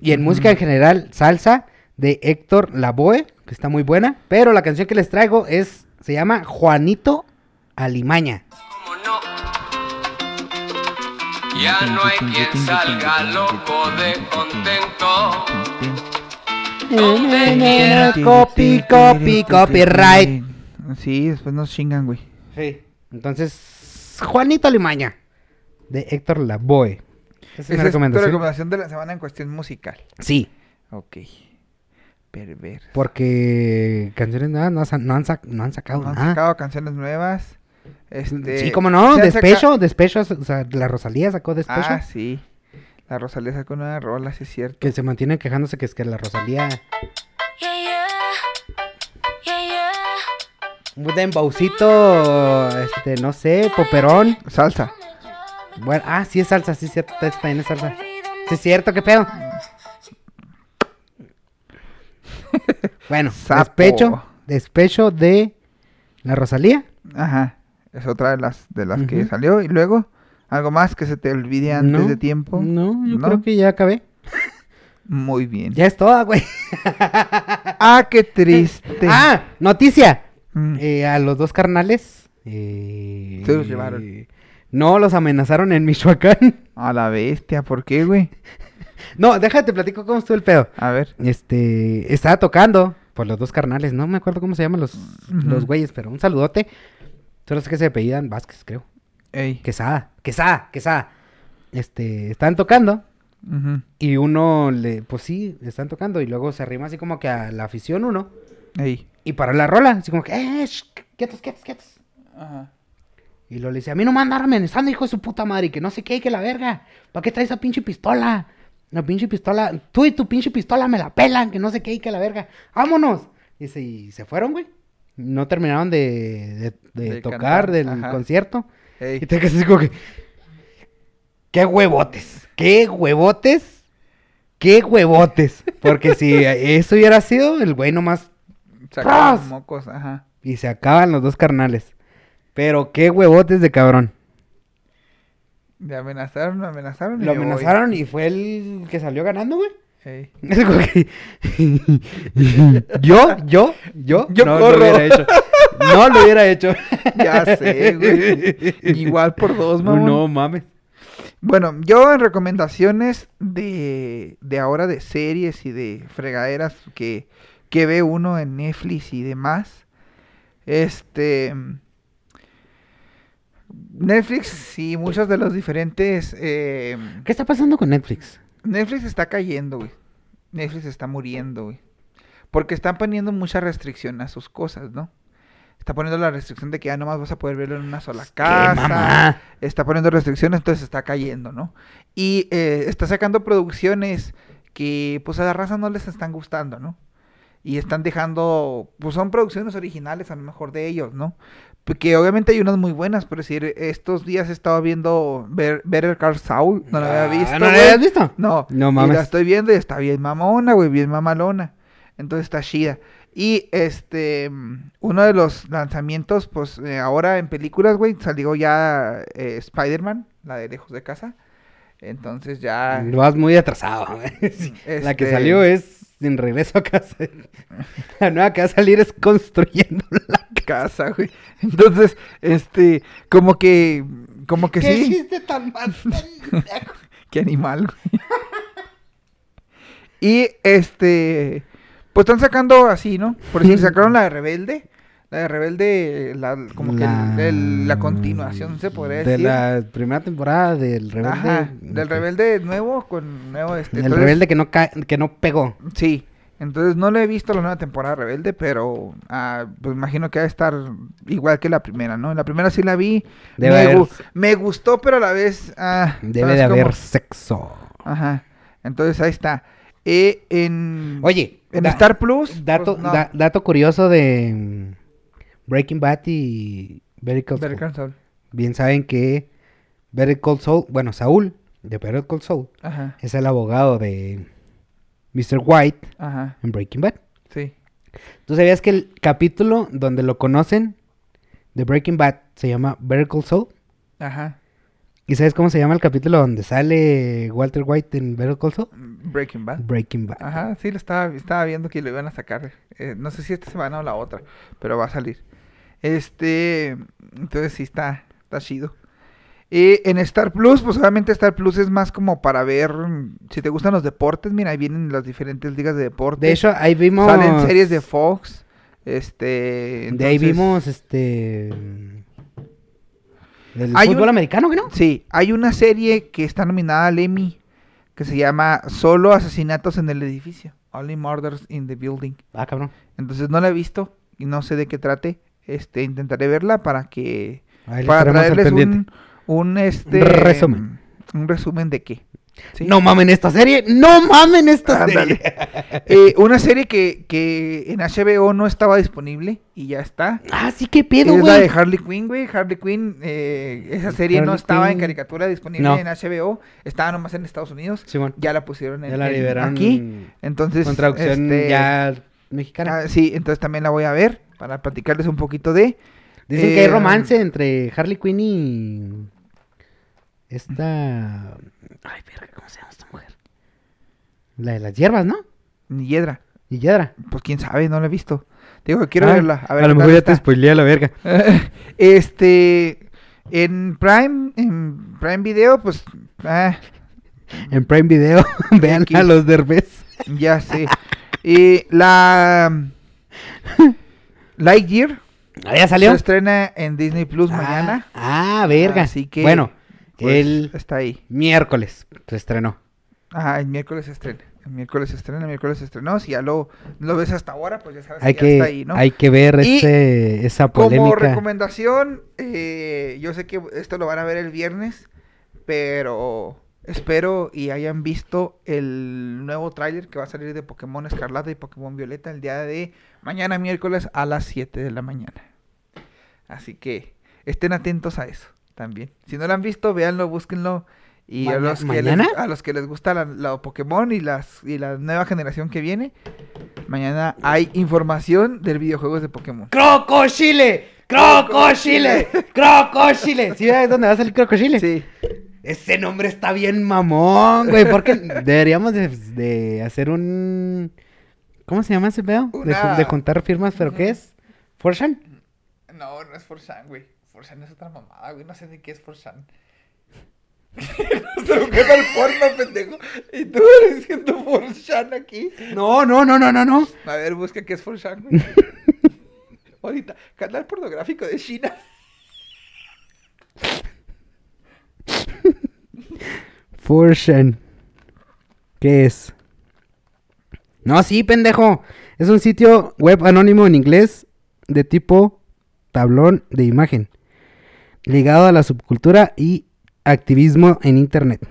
[SPEAKER 4] y en música en general, salsa, de Héctor Lavoe, que está muy buena, pero la canción que les traigo es, se llama Juanito Alimaña.
[SPEAKER 6] ¿Cómo no? Ya no hay quien salga loco de contento.
[SPEAKER 4] Copy, copy, copyright.
[SPEAKER 5] Sí, después nos chingan, güey.
[SPEAKER 4] Sí. Entonces, Juanito Alimaña, de Héctor Lavoe. Esa es mi
[SPEAKER 5] es tu
[SPEAKER 4] recomendación.
[SPEAKER 5] recomendación de la semana en cuestión musical.
[SPEAKER 4] Sí,
[SPEAKER 5] Ok. Perverso.
[SPEAKER 4] porque canciones nuevas no, han- no han, sac- no han sacado
[SPEAKER 5] No han
[SPEAKER 4] nada.
[SPEAKER 5] sacado canciones nuevas. Este,
[SPEAKER 4] Sí, como no,
[SPEAKER 5] se han saca-
[SPEAKER 4] Despecho, Despecho, o sea, la Rosalía sacó Despecho.
[SPEAKER 5] Ah, sí. La Rosalía sacó una rola, sí es cierto.
[SPEAKER 4] Que se mantienen quejándose que es que la Rosalía... Un este, no sé, poperón.
[SPEAKER 5] Salsa.
[SPEAKER 4] Bueno, ah, sí es salsa, sí es cierto, está también es salsa. Sí es cierto, qué pedo. bueno,
[SPEAKER 5] Sapo.
[SPEAKER 4] despecho, despecho de la Rosalía.
[SPEAKER 5] Ajá. Es otra de las de las que salió. Y luego, algo más que se te olvide antes
[SPEAKER 4] No,
[SPEAKER 5] de tiempo.
[SPEAKER 4] No, yo
[SPEAKER 5] ¿No?
[SPEAKER 4] creo que ya acabé.
[SPEAKER 5] Muy bien.
[SPEAKER 4] Ya es toda, güey.
[SPEAKER 5] Ah, qué triste.
[SPEAKER 4] Ah, noticia.
[SPEAKER 5] Mm.
[SPEAKER 4] Eh, a los dos carnales. eh,
[SPEAKER 5] Se los llevaron.
[SPEAKER 4] No, los amenazaron en Michoacán.
[SPEAKER 5] A la bestia, ¿por qué, güey?
[SPEAKER 4] No, déjate, platico cómo estuvo el pedo.
[SPEAKER 5] A ver.
[SPEAKER 4] Este, estaba tocando por los dos carnales, no me acuerdo cómo se llaman los, los güeyes, pero un saludote. Solo sé que se apellidan Vázquez, creo.
[SPEAKER 5] Ey.
[SPEAKER 4] Quesada, Quesada, Quesada. Este, estaban tocando y uno le, pues sí, están tocando y luego se arrima así como que a la afición uno
[SPEAKER 5] Ey.
[SPEAKER 4] Y para la rola, así como que, eh, sh, quietos, quietos, quietos.
[SPEAKER 5] Ajá.
[SPEAKER 4] Y luego le dice, a mí no me andar amenazando, hijo de su puta madre, y que no sé qué, y que la verga. ¿Para qué traes esa pinche pistola? La pinche pistola, tú y tu pinche pistola me la pelan, que no sé qué, y que la verga. ¡Vámonos! Dice, y se fueron, güey. No terminaron de, de- de
[SPEAKER 5] De
[SPEAKER 4] tocar
[SPEAKER 5] cantar,
[SPEAKER 4] del
[SPEAKER 5] ajá.
[SPEAKER 4] concierto.
[SPEAKER 5] Ey.
[SPEAKER 4] Y te quedas así como que... ¡Qué huevotes! ¡Qué huevotes! ¡Qué huevotes! Porque si eso hubiera sido, el güey nomás... Y se acaban los dos carnales. Pero qué huevotes de cabrón.
[SPEAKER 5] Le amenazaron, lo amenazaron. y
[SPEAKER 4] Lo
[SPEAKER 5] voy.
[SPEAKER 4] amenazaron y fue el que salió ganando, güey. Yo, yo, yo,
[SPEAKER 5] Yo
[SPEAKER 4] no
[SPEAKER 5] corro.
[SPEAKER 4] lo hubiera hecho. No lo hubiera hecho.
[SPEAKER 5] Ya sé, güey. Igual por dos, mamón.
[SPEAKER 4] No mames.
[SPEAKER 5] Bueno, yo en recomendaciones de, de ahora de series y de fregaderas que, que ve uno en Netflix y demás. Este. Netflix y muchos de los diferentes. eh,
[SPEAKER 4] ¿Qué está pasando con Netflix?
[SPEAKER 5] Netflix está cayendo, güey. Netflix está muriendo, güey. Porque están poniendo mucha restricción a sus cosas, ¿no? Está poniendo la restricción de que ya nomás vas a poder verlo en una sola casa. Está poniendo restricciones, entonces está cayendo, ¿no? Y eh, está sacando producciones que pues a la raza no les están gustando, ¿no? Y están dejando, pues son producciones originales a lo mejor de ellos, ¿no? Porque obviamente hay unas muy buenas, por decir, estos días he estado viendo Better Call Saul, no lo había
[SPEAKER 4] Ah,
[SPEAKER 5] visto.
[SPEAKER 4] ¿No lo
[SPEAKER 5] güey.
[SPEAKER 4] habías visto?
[SPEAKER 5] No,
[SPEAKER 4] No
[SPEAKER 5] y
[SPEAKER 4] mames.
[SPEAKER 5] la estoy viendo y está bien mamona, güey, bien mamalona. Entonces está chida. Y este, uno de los lanzamientos, pues eh, ahora en películas, güey, salió ya eh, Spider-Man, la de Lejos de Casa. Entonces ya...
[SPEAKER 4] Vas muy atrasado. güey. La que
[SPEAKER 5] Este-
[SPEAKER 4] salió es en regreso a casa. La nueva que va a salir es construyendo la
[SPEAKER 5] casa, güey. Entonces, este, como que, como que
[SPEAKER 4] ¿Qué
[SPEAKER 5] sí.
[SPEAKER 4] chiste tan mal?
[SPEAKER 5] Qué animal, güey. Y este. Pues están sacando así, ¿no? Por decir, sacaron la de Rebelde. La de Rebelde, la, como que el- el- la continuación, se podría
[SPEAKER 4] De
[SPEAKER 5] decir.
[SPEAKER 4] la primera temporada del Rebelde.
[SPEAKER 5] Ajá, del. Rebelde nuevo con nuevo este.
[SPEAKER 4] El
[SPEAKER 5] entonces-
[SPEAKER 4] Rebelde que no, ca- que no pegó.
[SPEAKER 5] Sí. Entonces no le he visto la nueva temporada de Rebelde, pero ah, pues imagino que va a estar igual que la primera, ¿no? La primera sí la vi.
[SPEAKER 4] Debe
[SPEAKER 5] me,
[SPEAKER 4] haber-
[SPEAKER 5] gu- me gustó, pero a la vez. ah,
[SPEAKER 4] Debe
[SPEAKER 5] ¿sabes
[SPEAKER 4] de haber
[SPEAKER 5] cómo?
[SPEAKER 4] sexo.
[SPEAKER 5] Ajá. Entonces ahí está. Eh, en
[SPEAKER 4] Oye,
[SPEAKER 5] en
[SPEAKER 4] da-
[SPEAKER 5] Star Plus.
[SPEAKER 4] dato,
[SPEAKER 5] pues, no.
[SPEAKER 4] da- dato curioso de Breaking Bad y Better Call
[SPEAKER 5] Better
[SPEAKER 4] Saul.
[SPEAKER 5] Call Saul.
[SPEAKER 4] Bien saben que Better Call Saul, bueno, Saúl de Better Call Saul
[SPEAKER 5] Ajá.
[SPEAKER 4] es el abogado de Mr. White
[SPEAKER 5] Ajá.
[SPEAKER 4] en Breaking Bad.
[SPEAKER 5] Sí.
[SPEAKER 4] ¿Tú sabías que el capítulo donde lo conocen de Breaking Bad se llama Better Call Saul?
[SPEAKER 5] Ajá.
[SPEAKER 4] ¿Y sabes cómo se llama el capítulo donde sale Walter White en Better Call Saul?
[SPEAKER 5] Breaking Bad.
[SPEAKER 4] Breaking Bad.
[SPEAKER 5] Ajá, sí, lo estaba, estaba viendo que lo iban a sacar. Eh, no sé si esta semana o la otra, pero va a salir. Este, entonces sí está, está chido. Y en Star Plus, pues obviamente Star Plus es más como para ver mm, si te gustan los deportes. Mira, ahí vienen las diferentes ligas de deportes.
[SPEAKER 4] De hecho, ahí vimos...
[SPEAKER 5] salen series de Fox. Este,
[SPEAKER 4] De ahí vimos este... El
[SPEAKER 5] Hay
[SPEAKER 4] fútbol
[SPEAKER 5] un-
[SPEAKER 4] americano, ¿que no?
[SPEAKER 5] Sí, hay una serie que está nominada al Emmy que se llama Solo asesinatos en el edificio. Only Murders in the Building.
[SPEAKER 4] Ah, cabrón.
[SPEAKER 5] Entonces no la he visto y no sé de qué trate. Este, intentaré verla para que
[SPEAKER 4] Ahí
[SPEAKER 5] para traerles un, un este
[SPEAKER 4] Resumen.
[SPEAKER 5] un resumen de qué. ¿sí?
[SPEAKER 4] No mamen esta serie, no mamen esta
[SPEAKER 5] Ándale.
[SPEAKER 4] serie.
[SPEAKER 5] Eh, una serie que, que en HBO no estaba disponible y ya está.
[SPEAKER 4] Ah, sí, qué pedo,
[SPEAKER 5] es la de
[SPEAKER 4] güey.
[SPEAKER 5] Harley Quinn, güey. Harley Quinn, eh, esa serie no estaba en caricatura disponible
[SPEAKER 4] No.
[SPEAKER 5] en HBO, estaba nomás en Estados Unidos. Ya la pusieron en,
[SPEAKER 4] Ya la
[SPEAKER 5] en-
[SPEAKER 4] liberaron
[SPEAKER 5] aquí. Entonces,
[SPEAKER 4] con traducción
[SPEAKER 5] este,
[SPEAKER 4] ya mexicana.
[SPEAKER 5] ah, sí, entonces también la voy a ver para platicarles un poquito de.
[SPEAKER 4] Dicen que hay
[SPEAKER 5] eh,
[SPEAKER 4] romance entre Harley Quinn y esta... Ay, verga, ¿cómo se llama esta mujer? La de las hierbas, ¿no?
[SPEAKER 5] Ni Hiedra.
[SPEAKER 4] Y Yedra.
[SPEAKER 5] Pues quién sabe, no la he visto. Digo, quiero
[SPEAKER 4] Ah,
[SPEAKER 5] verla. A, ver
[SPEAKER 4] a lo mejor ya te spoileé la verga.
[SPEAKER 5] este. En Prime, en Prime Video, pues. ah,
[SPEAKER 4] En Prime Video, vean a los derbez.
[SPEAKER 5] ya sé. Y la. Lightyear
[SPEAKER 4] Ah, ya
[SPEAKER 5] se
[SPEAKER 4] salió.
[SPEAKER 5] estrena en Disney Plus mañana.
[SPEAKER 4] Ah, ah, verga.
[SPEAKER 5] Así que,
[SPEAKER 4] Bueno,
[SPEAKER 5] Pues,
[SPEAKER 4] el
[SPEAKER 5] Está ahí.
[SPEAKER 4] miércoles se estrenó.
[SPEAKER 5] Ajá, el miércoles se estrena. El miércoles se estrena, el miércoles se estrenó. Si ya lo, lo ves hasta ahora, pues ya sabes
[SPEAKER 4] Hay
[SPEAKER 5] que ya está ahí, ¿no?
[SPEAKER 4] hay que ver ese, esa
[SPEAKER 5] Como
[SPEAKER 4] polémica.
[SPEAKER 5] recomendación, eh, yo sé que esto lo van a ver el viernes, pero espero y hayan visto el nuevo tráiler que va a salir de Pokémon Escarlata y Pokémon Violeta el día de mañana miércoles a las 7 de la mañana. Así que estén atentos a eso también. Si no lo han visto, véanlo, búsquenlo. Y a los, que les, a los que les gusta la, la Pokémon y, las, y la nueva generación que viene, mañana hay información del videojuegos de Pokémon.
[SPEAKER 4] ¡Crocochile! ¡Crocochile! ¡Crocochile! ¿Sí ves dónde va a salir Crocochile?
[SPEAKER 5] Sí.
[SPEAKER 4] Ese nombre está bien mamón, güey. Porque deberíamos de, de hacer un... ¿Cómo se llama ese pedo? De,
[SPEAKER 5] Una-
[SPEAKER 4] de juntar firmas, ¿pero qué es? ¿Forshan?
[SPEAKER 5] No, no es Forsan, güey. Forsan es otra mamada, güey. No sé ni qué es Forsan. no sé lo que es el porno, pendejo. Y tú diciendo Forsan aquí.
[SPEAKER 4] No, no, no, no, no, no.
[SPEAKER 5] A ver, busca qué es Forsan, güey. Ahorita, canal pornográfico de China.
[SPEAKER 4] Forshan. ¿Qué es? No, sí, pendejo. Es un sitio web anónimo en inglés de tipo tablón de imagen. Ligado a la subcultura y activismo en internet.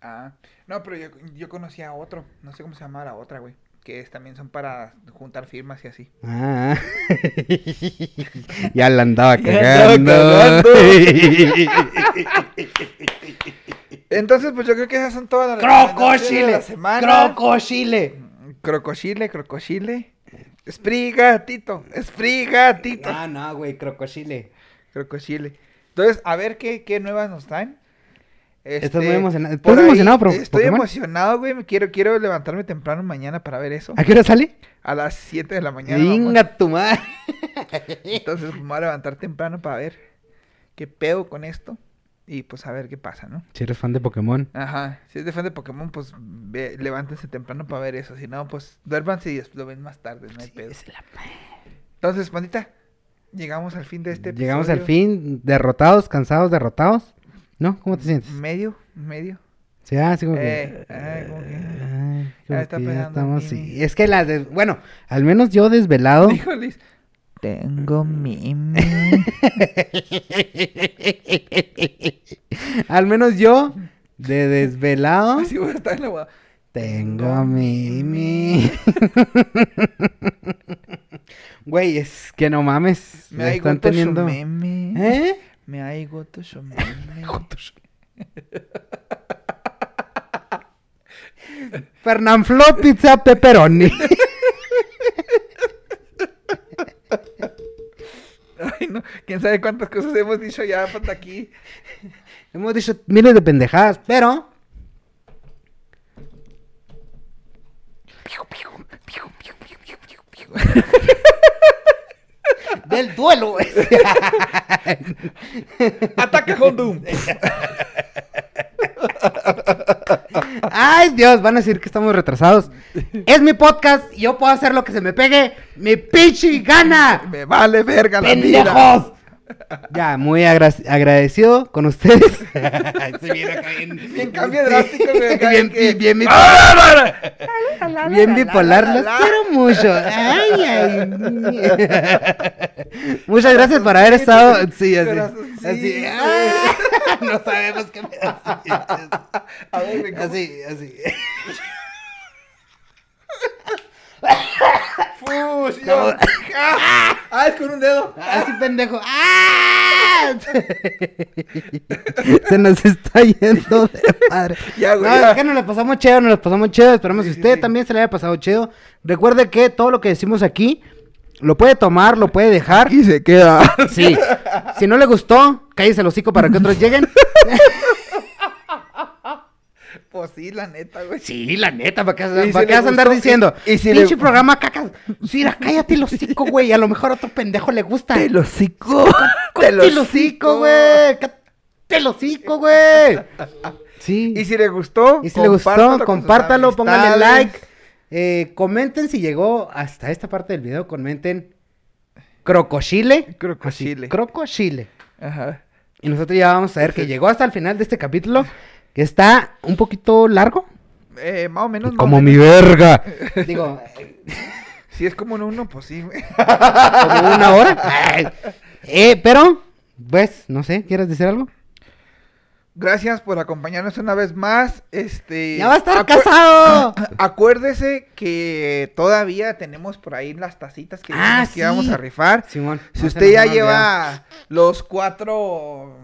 [SPEAKER 5] Ah, no, pero yo, yo conocía a otro. No sé cómo se llama la otra, güey. Que es- también son para juntar firmas y así.
[SPEAKER 4] Ah. ya la andaba
[SPEAKER 5] Ya andaba
[SPEAKER 4] cagando.
[SPEAKER 5] Entonces, pues yo creo que esas son todas las recomendaciones de la semana.
[SPEAKER 4] Crocochile.
[SPEAKER 5] Crocochile, crocochile. Esprigatito, esprigatito.
[SPEAKER 4] Ah, no, güey, crocochile.
[SPEAKER 5] Crocochile. Entonces, a ver qué, qué nuevas nos traen.
[SPEAKER 4] Estás muy
[SPEAKER 5] Este,
[SPEAKER 4] emocionado.
[SPEAKER 5] por
[SPEAKER 4] ¿Estás
[SPEAKER 5] ahí
[SPEAKER 4] emocionado por
[SPEAKER 5] Estoy
[SPEAKER 4] Pokémon?
[SPEAKER 5] emocionado, güey. Me quiero, quiero levantarme temprano mañana para ver eso.
[SPEAKER 4] ¿A qué hora sale?
[SPEAKER 5] A las 7 de la mañana.
[SPEAKER 4] Venga tu madre.
[SPEAKER 5] Entonces, pues, me voy a levantar temprano para ver qué pedo con esto. Y pues a ver qué pasa, ¿no?
[SPEAKER 4] Si eres fan de Pokémon.
[SPEAKER 5] Ajá. Si es de fan de Pokémon, pues ve- levántense temprano para ver eso. Si no, pues duérmanse y lo ven más tarde, no hay pedo. Entonces, pandita, llegamos al fin de este
[SPEAKER 4] Llegamos al
[SPEAKER 5] episodio.
[SPEAKER 4] fin, derrotados, cansados, derrotados. ¿No? ¿Cómo te sientes?
[SPEAKER 5] Medio, medio.
[SPEAKER 4] Sí, ah, así como que...
[SPEAKER 5] Eh, ay, como que-
[SPEAKER 4] ay, como
[SPEAKER 5] está
[SPEAKER 4] que ya
[SPEAKER 5] pegando
[SPEAKER 4] estamos... Sí. Es que las... Bueno, al menos yo desvelado...
[SPEAKER 5] Liz. Tengo mimi.
[SPEAKER 4] al menos yo De desvelado.
[SPEAKER 5] Así voy a estar en la.
[SPEAKER 4] Tengo Mimi. Güey, es que no mames.
[SPEAKER 5] Me hay
[SPEAKER 4] están teniendo.
[SPEAKER 5] meme.
[SPEAKER 4] ¿Eh?
[SPEAKER 5] Me hay goto meme.
[SPEAKER 4] Fernanfloo pizza pepperoni.
[SPEAKER 5] Quién sabe cuántas cosas hemos dicho ya hasta aquí.
[SPEAKER 4] Hemos dicho miles de pendejadas, pero. Del duelo.
[SPEAKER 5] Ataca con Doom.
[SPEAKER 4] Ay, Dios, van a decir que estamos retrasados. Es mi podcast y yo puedo hacer lo que se me pegue. Mi pinche gana.
[SPEAKER 5] Me vale verga la vida.
[SPEAKER 4] Ya, muy agra- agradecido con ustedes. Se viene acá bien,
[SPEAKER 5] Bien cambio drástico, güey. acá
[SPEAKER 4] bien,
[SPEAKER 5] de que-
[SPEAKER 4] bien, bien,
[SPEAKER 5] ¡Ah,
[SPEAKER 4] bien bipolar. Los quiero mucho. Ay, ay. Muchas gracias por haber estado. Sí, así. Así. Ah, no sabemos qué me. Así, así.
[SPEAKER 5] Fusión. Ah, ah, es con un dedo.
[SPEAKER 4] Así, pendejo. ¡Ah! Se nos está yendo de madre.
[SPEAKER 5] Ya, güey,
[SPEAKER 4] No,
[SPEAKER 5] ya.
[SPEAKER 4] es que nos la pasamos chido, nos la pasamos chido. Esperamos
[SPEAKER 5] Sí,
[SPEAKER 4] que
[SPEAKER 5] sí,
[SPEAKER 4] usted
[SPEAKER 5] sí.
[SPEAKER 4] también se le haya pasado chido. Recuerde que todo lo que decimos aquí lo puede tomar, lo puede dejar.
[SPEAKER 5] Y se queda.
[SPEAKER 4] Sí. Si no le gustó, cállese el hocico para que otros lleguen.
[SPEAKER 5] Pues sí, la neta, güey.
[SPEAKER 4] Sí, la neta, ¿para qué,
[SPEAKER 5] si
[SPEAKER 4] ¿para qué
[SPEAKER 5] le
[SPEAKER 4] vas a andar diciendo?
[SPEAKER 5] y si
[SPEAKER 4] Pinche
[SPEAKER 5] le-
[SPEAKER 4] programa cacas. Mira, cállate el hocico, güey. A lo mejor a otro pendejo le gusta.
[SPEAKER 5] Te lo hocico.
[SPEAKER 4] Cállate el hocico, güey. Cállate el hocico, güey. Sí.
[SPEAKER 5] Y si le gustó,
[SPEAKER 4] Y si le gustó,
[SPEAKER 5] compártalo
[SPEAKER 4] pónganle like. Eh, comenten si llegó hasta esta parte del video, comenten Crocochile.
[SPEAKER 5] Crocochile.
[SPEAKER 4] Crocochile.
[SPEAKER 5] Ajá.
[SPEAKER 4] Y nosotros ya vamos a ver que llegó hasta el final de este capítulo, que está un poquito largo.
[SPEAKER 5] Eh, más o menos.
[SPEAKER 4] Como mi verga. Digo,
[SPEAKER 5] Si es como en uno, pues sí, güey.
[SPEAKER 4] como una hora. Eh, pero, pues, no sé, ¿quieres decir algo?
[SPEAKER 5] Gracias por acompañarnos una vez más. Este.
[SPEAKER 4] ¡Ya va a estar
[SPEAKER 5] acu-
[SPEAKER 4] casado!
[SPEAKER 5] Acuérdese que todavía tenemos por ahí las tacitas que,
[SPEAKER 4] Ah,
[SPEAKER 5] dijimos que íbamos
[SPEAKER 4] sí.
[SPEAKER 5] a rifar.
[SPEAKER 4] Simón.
[SPEAKER 5] Si usted ya lleva los cuatro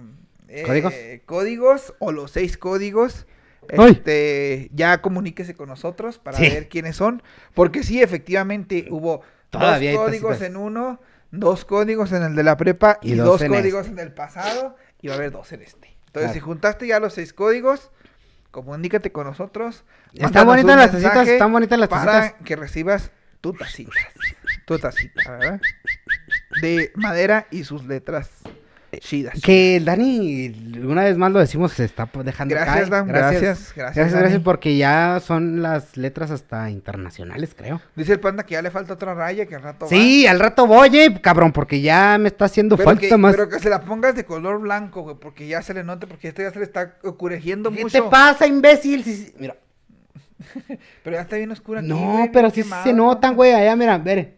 [SPEAKER 5] eh,
[SPEAKER 4] ¿Códigos?
[SPEAKER 5] códigos o los seis códigos, este, ya comuníquese con nosotros para
[SPEAKER 4] Sí.
[SPEAKER 5] ver quiénes son. Porque sí, efectivamente, hubo
[SPEAKER 4] Todavía hay
[SPEAKER 5] dos códigos en uno, dos códigos en el de la prepa
[SPEAKER 4] Y
[SPEAKER 5] y,
[SPEAKER 4] dos
[SPEAKER 5] dos
[SPEAKER 4] en
[SPEAKER 5] códigos
[SPEAKER 4] este.
[SPEAKER 5] en el pasado y va a haber dos en este. Entonces,
[SPEAKER 4] Claro.
[SPEAKER 5] si juntaste ya los seis códigos, comunícate con nosotros.
[SPEAKER 4] Están bonitas las tacitas, están bonitas las
[SPEAKER 5] Para que recibas tu tacita. Tu tacita, ¿verdad? De madera y sus letras chidas.
[SPEAKER 4] Que Dani, una vez más lo decimos, se está dejando
[SPEAKER 5] Gracias,
[SPEAKER 4] caer.
[SPEAKER 5] Dan, gracias, gracias,
[SPEAKER 4] Gracias,
[SPEAKER 5] Dani.
[SPEAKER 4] gracias, porque ya son las letras hasta internacionales, creo.
[SPEAKER 5] Dice el panda que ya le falta otra raya, que al rato va.
[SPEAKER 4] Sí, al rato voy, eh, cabrón, porque ya me está haciendo
[SPEAKER 5] Pero
[SPEAKER 4] falta
[SPEAKER 5] que,
[SPEAKER 4] más.
[SPEAKER 5] pero que se la pongas de color blanco, güey, porque ya se le note, porque esto ya se le está oscureciendo
[SPEAKER 4] ¿Qué
[SPEAKER 5] mucho.
[SPEAKER 4] te pasa, imbécil? Mira.
[SPEAKER 5] Pero ya está bien oscura aquí,
[SPEAKER 4] No,
[SPEAKER 5] güey,
[SPEAKER 4] pero sí
[SPEAKER 5] quemado.
[SPEAKER 4] se notan, güey. Allá, mira, ver.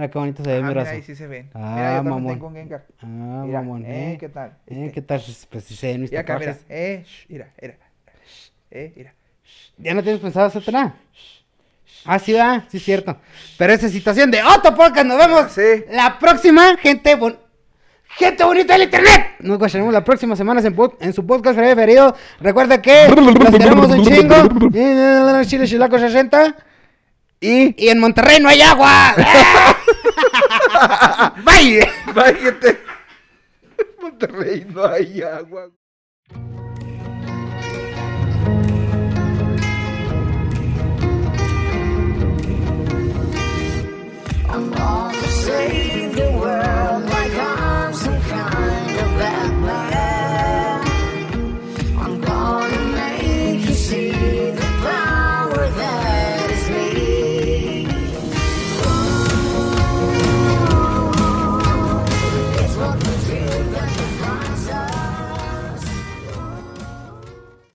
[SPEAKER 4] Mira qué bonito se ve
[SPEAKER 5] Ah,
[SPEAKER 4] mi
[SPEAKER 5] mira, ahí sí se ven.
[SPEAKER 4] Ah,
[SPEAKER 5] mira, yo
[SPEAKER 4] mamón.
[SPEAKER 5] tengo un Gengar.
[SPEAKER 4] Ah,
[SPEAKER 5] Mira,
[SPEAKER 4] mamón,
[SPEAKER 5] eh,
[SPEAKER 4] eh.
[SPEAKER 5] ¿qué tal?
[SPEAKER 4] Eh,
[SPEAKER 5] Este.
[SPEAKER 4] ¿qué tal? Pues sí se ven mis
[SPEAKER 5] Y acá, mira, eh, sh, mira, mira. sh, Eh, mira.
[SPEAKER 4] ¿Ya no tienes pensado hacer nada? Ah, sí, va, sí, es cierto. Pero esa situación de otro podcast, nos vemos
[SPEAKER 5] Sí.
[SPEAKER 4] la próxima, gente bon- Gente bonita del internet. Nos escucharemos la próxima semana en, pod- en su podcast preferido. Recuerda que nos queremos un chingo. Chile Chilaco 60.
[SPEAKER 5] Y.
[SPEAKER 4] Y en Monterrey no hay agua. Bye.
[SPEAKER 5] Váyete. Monterrey no hay agua.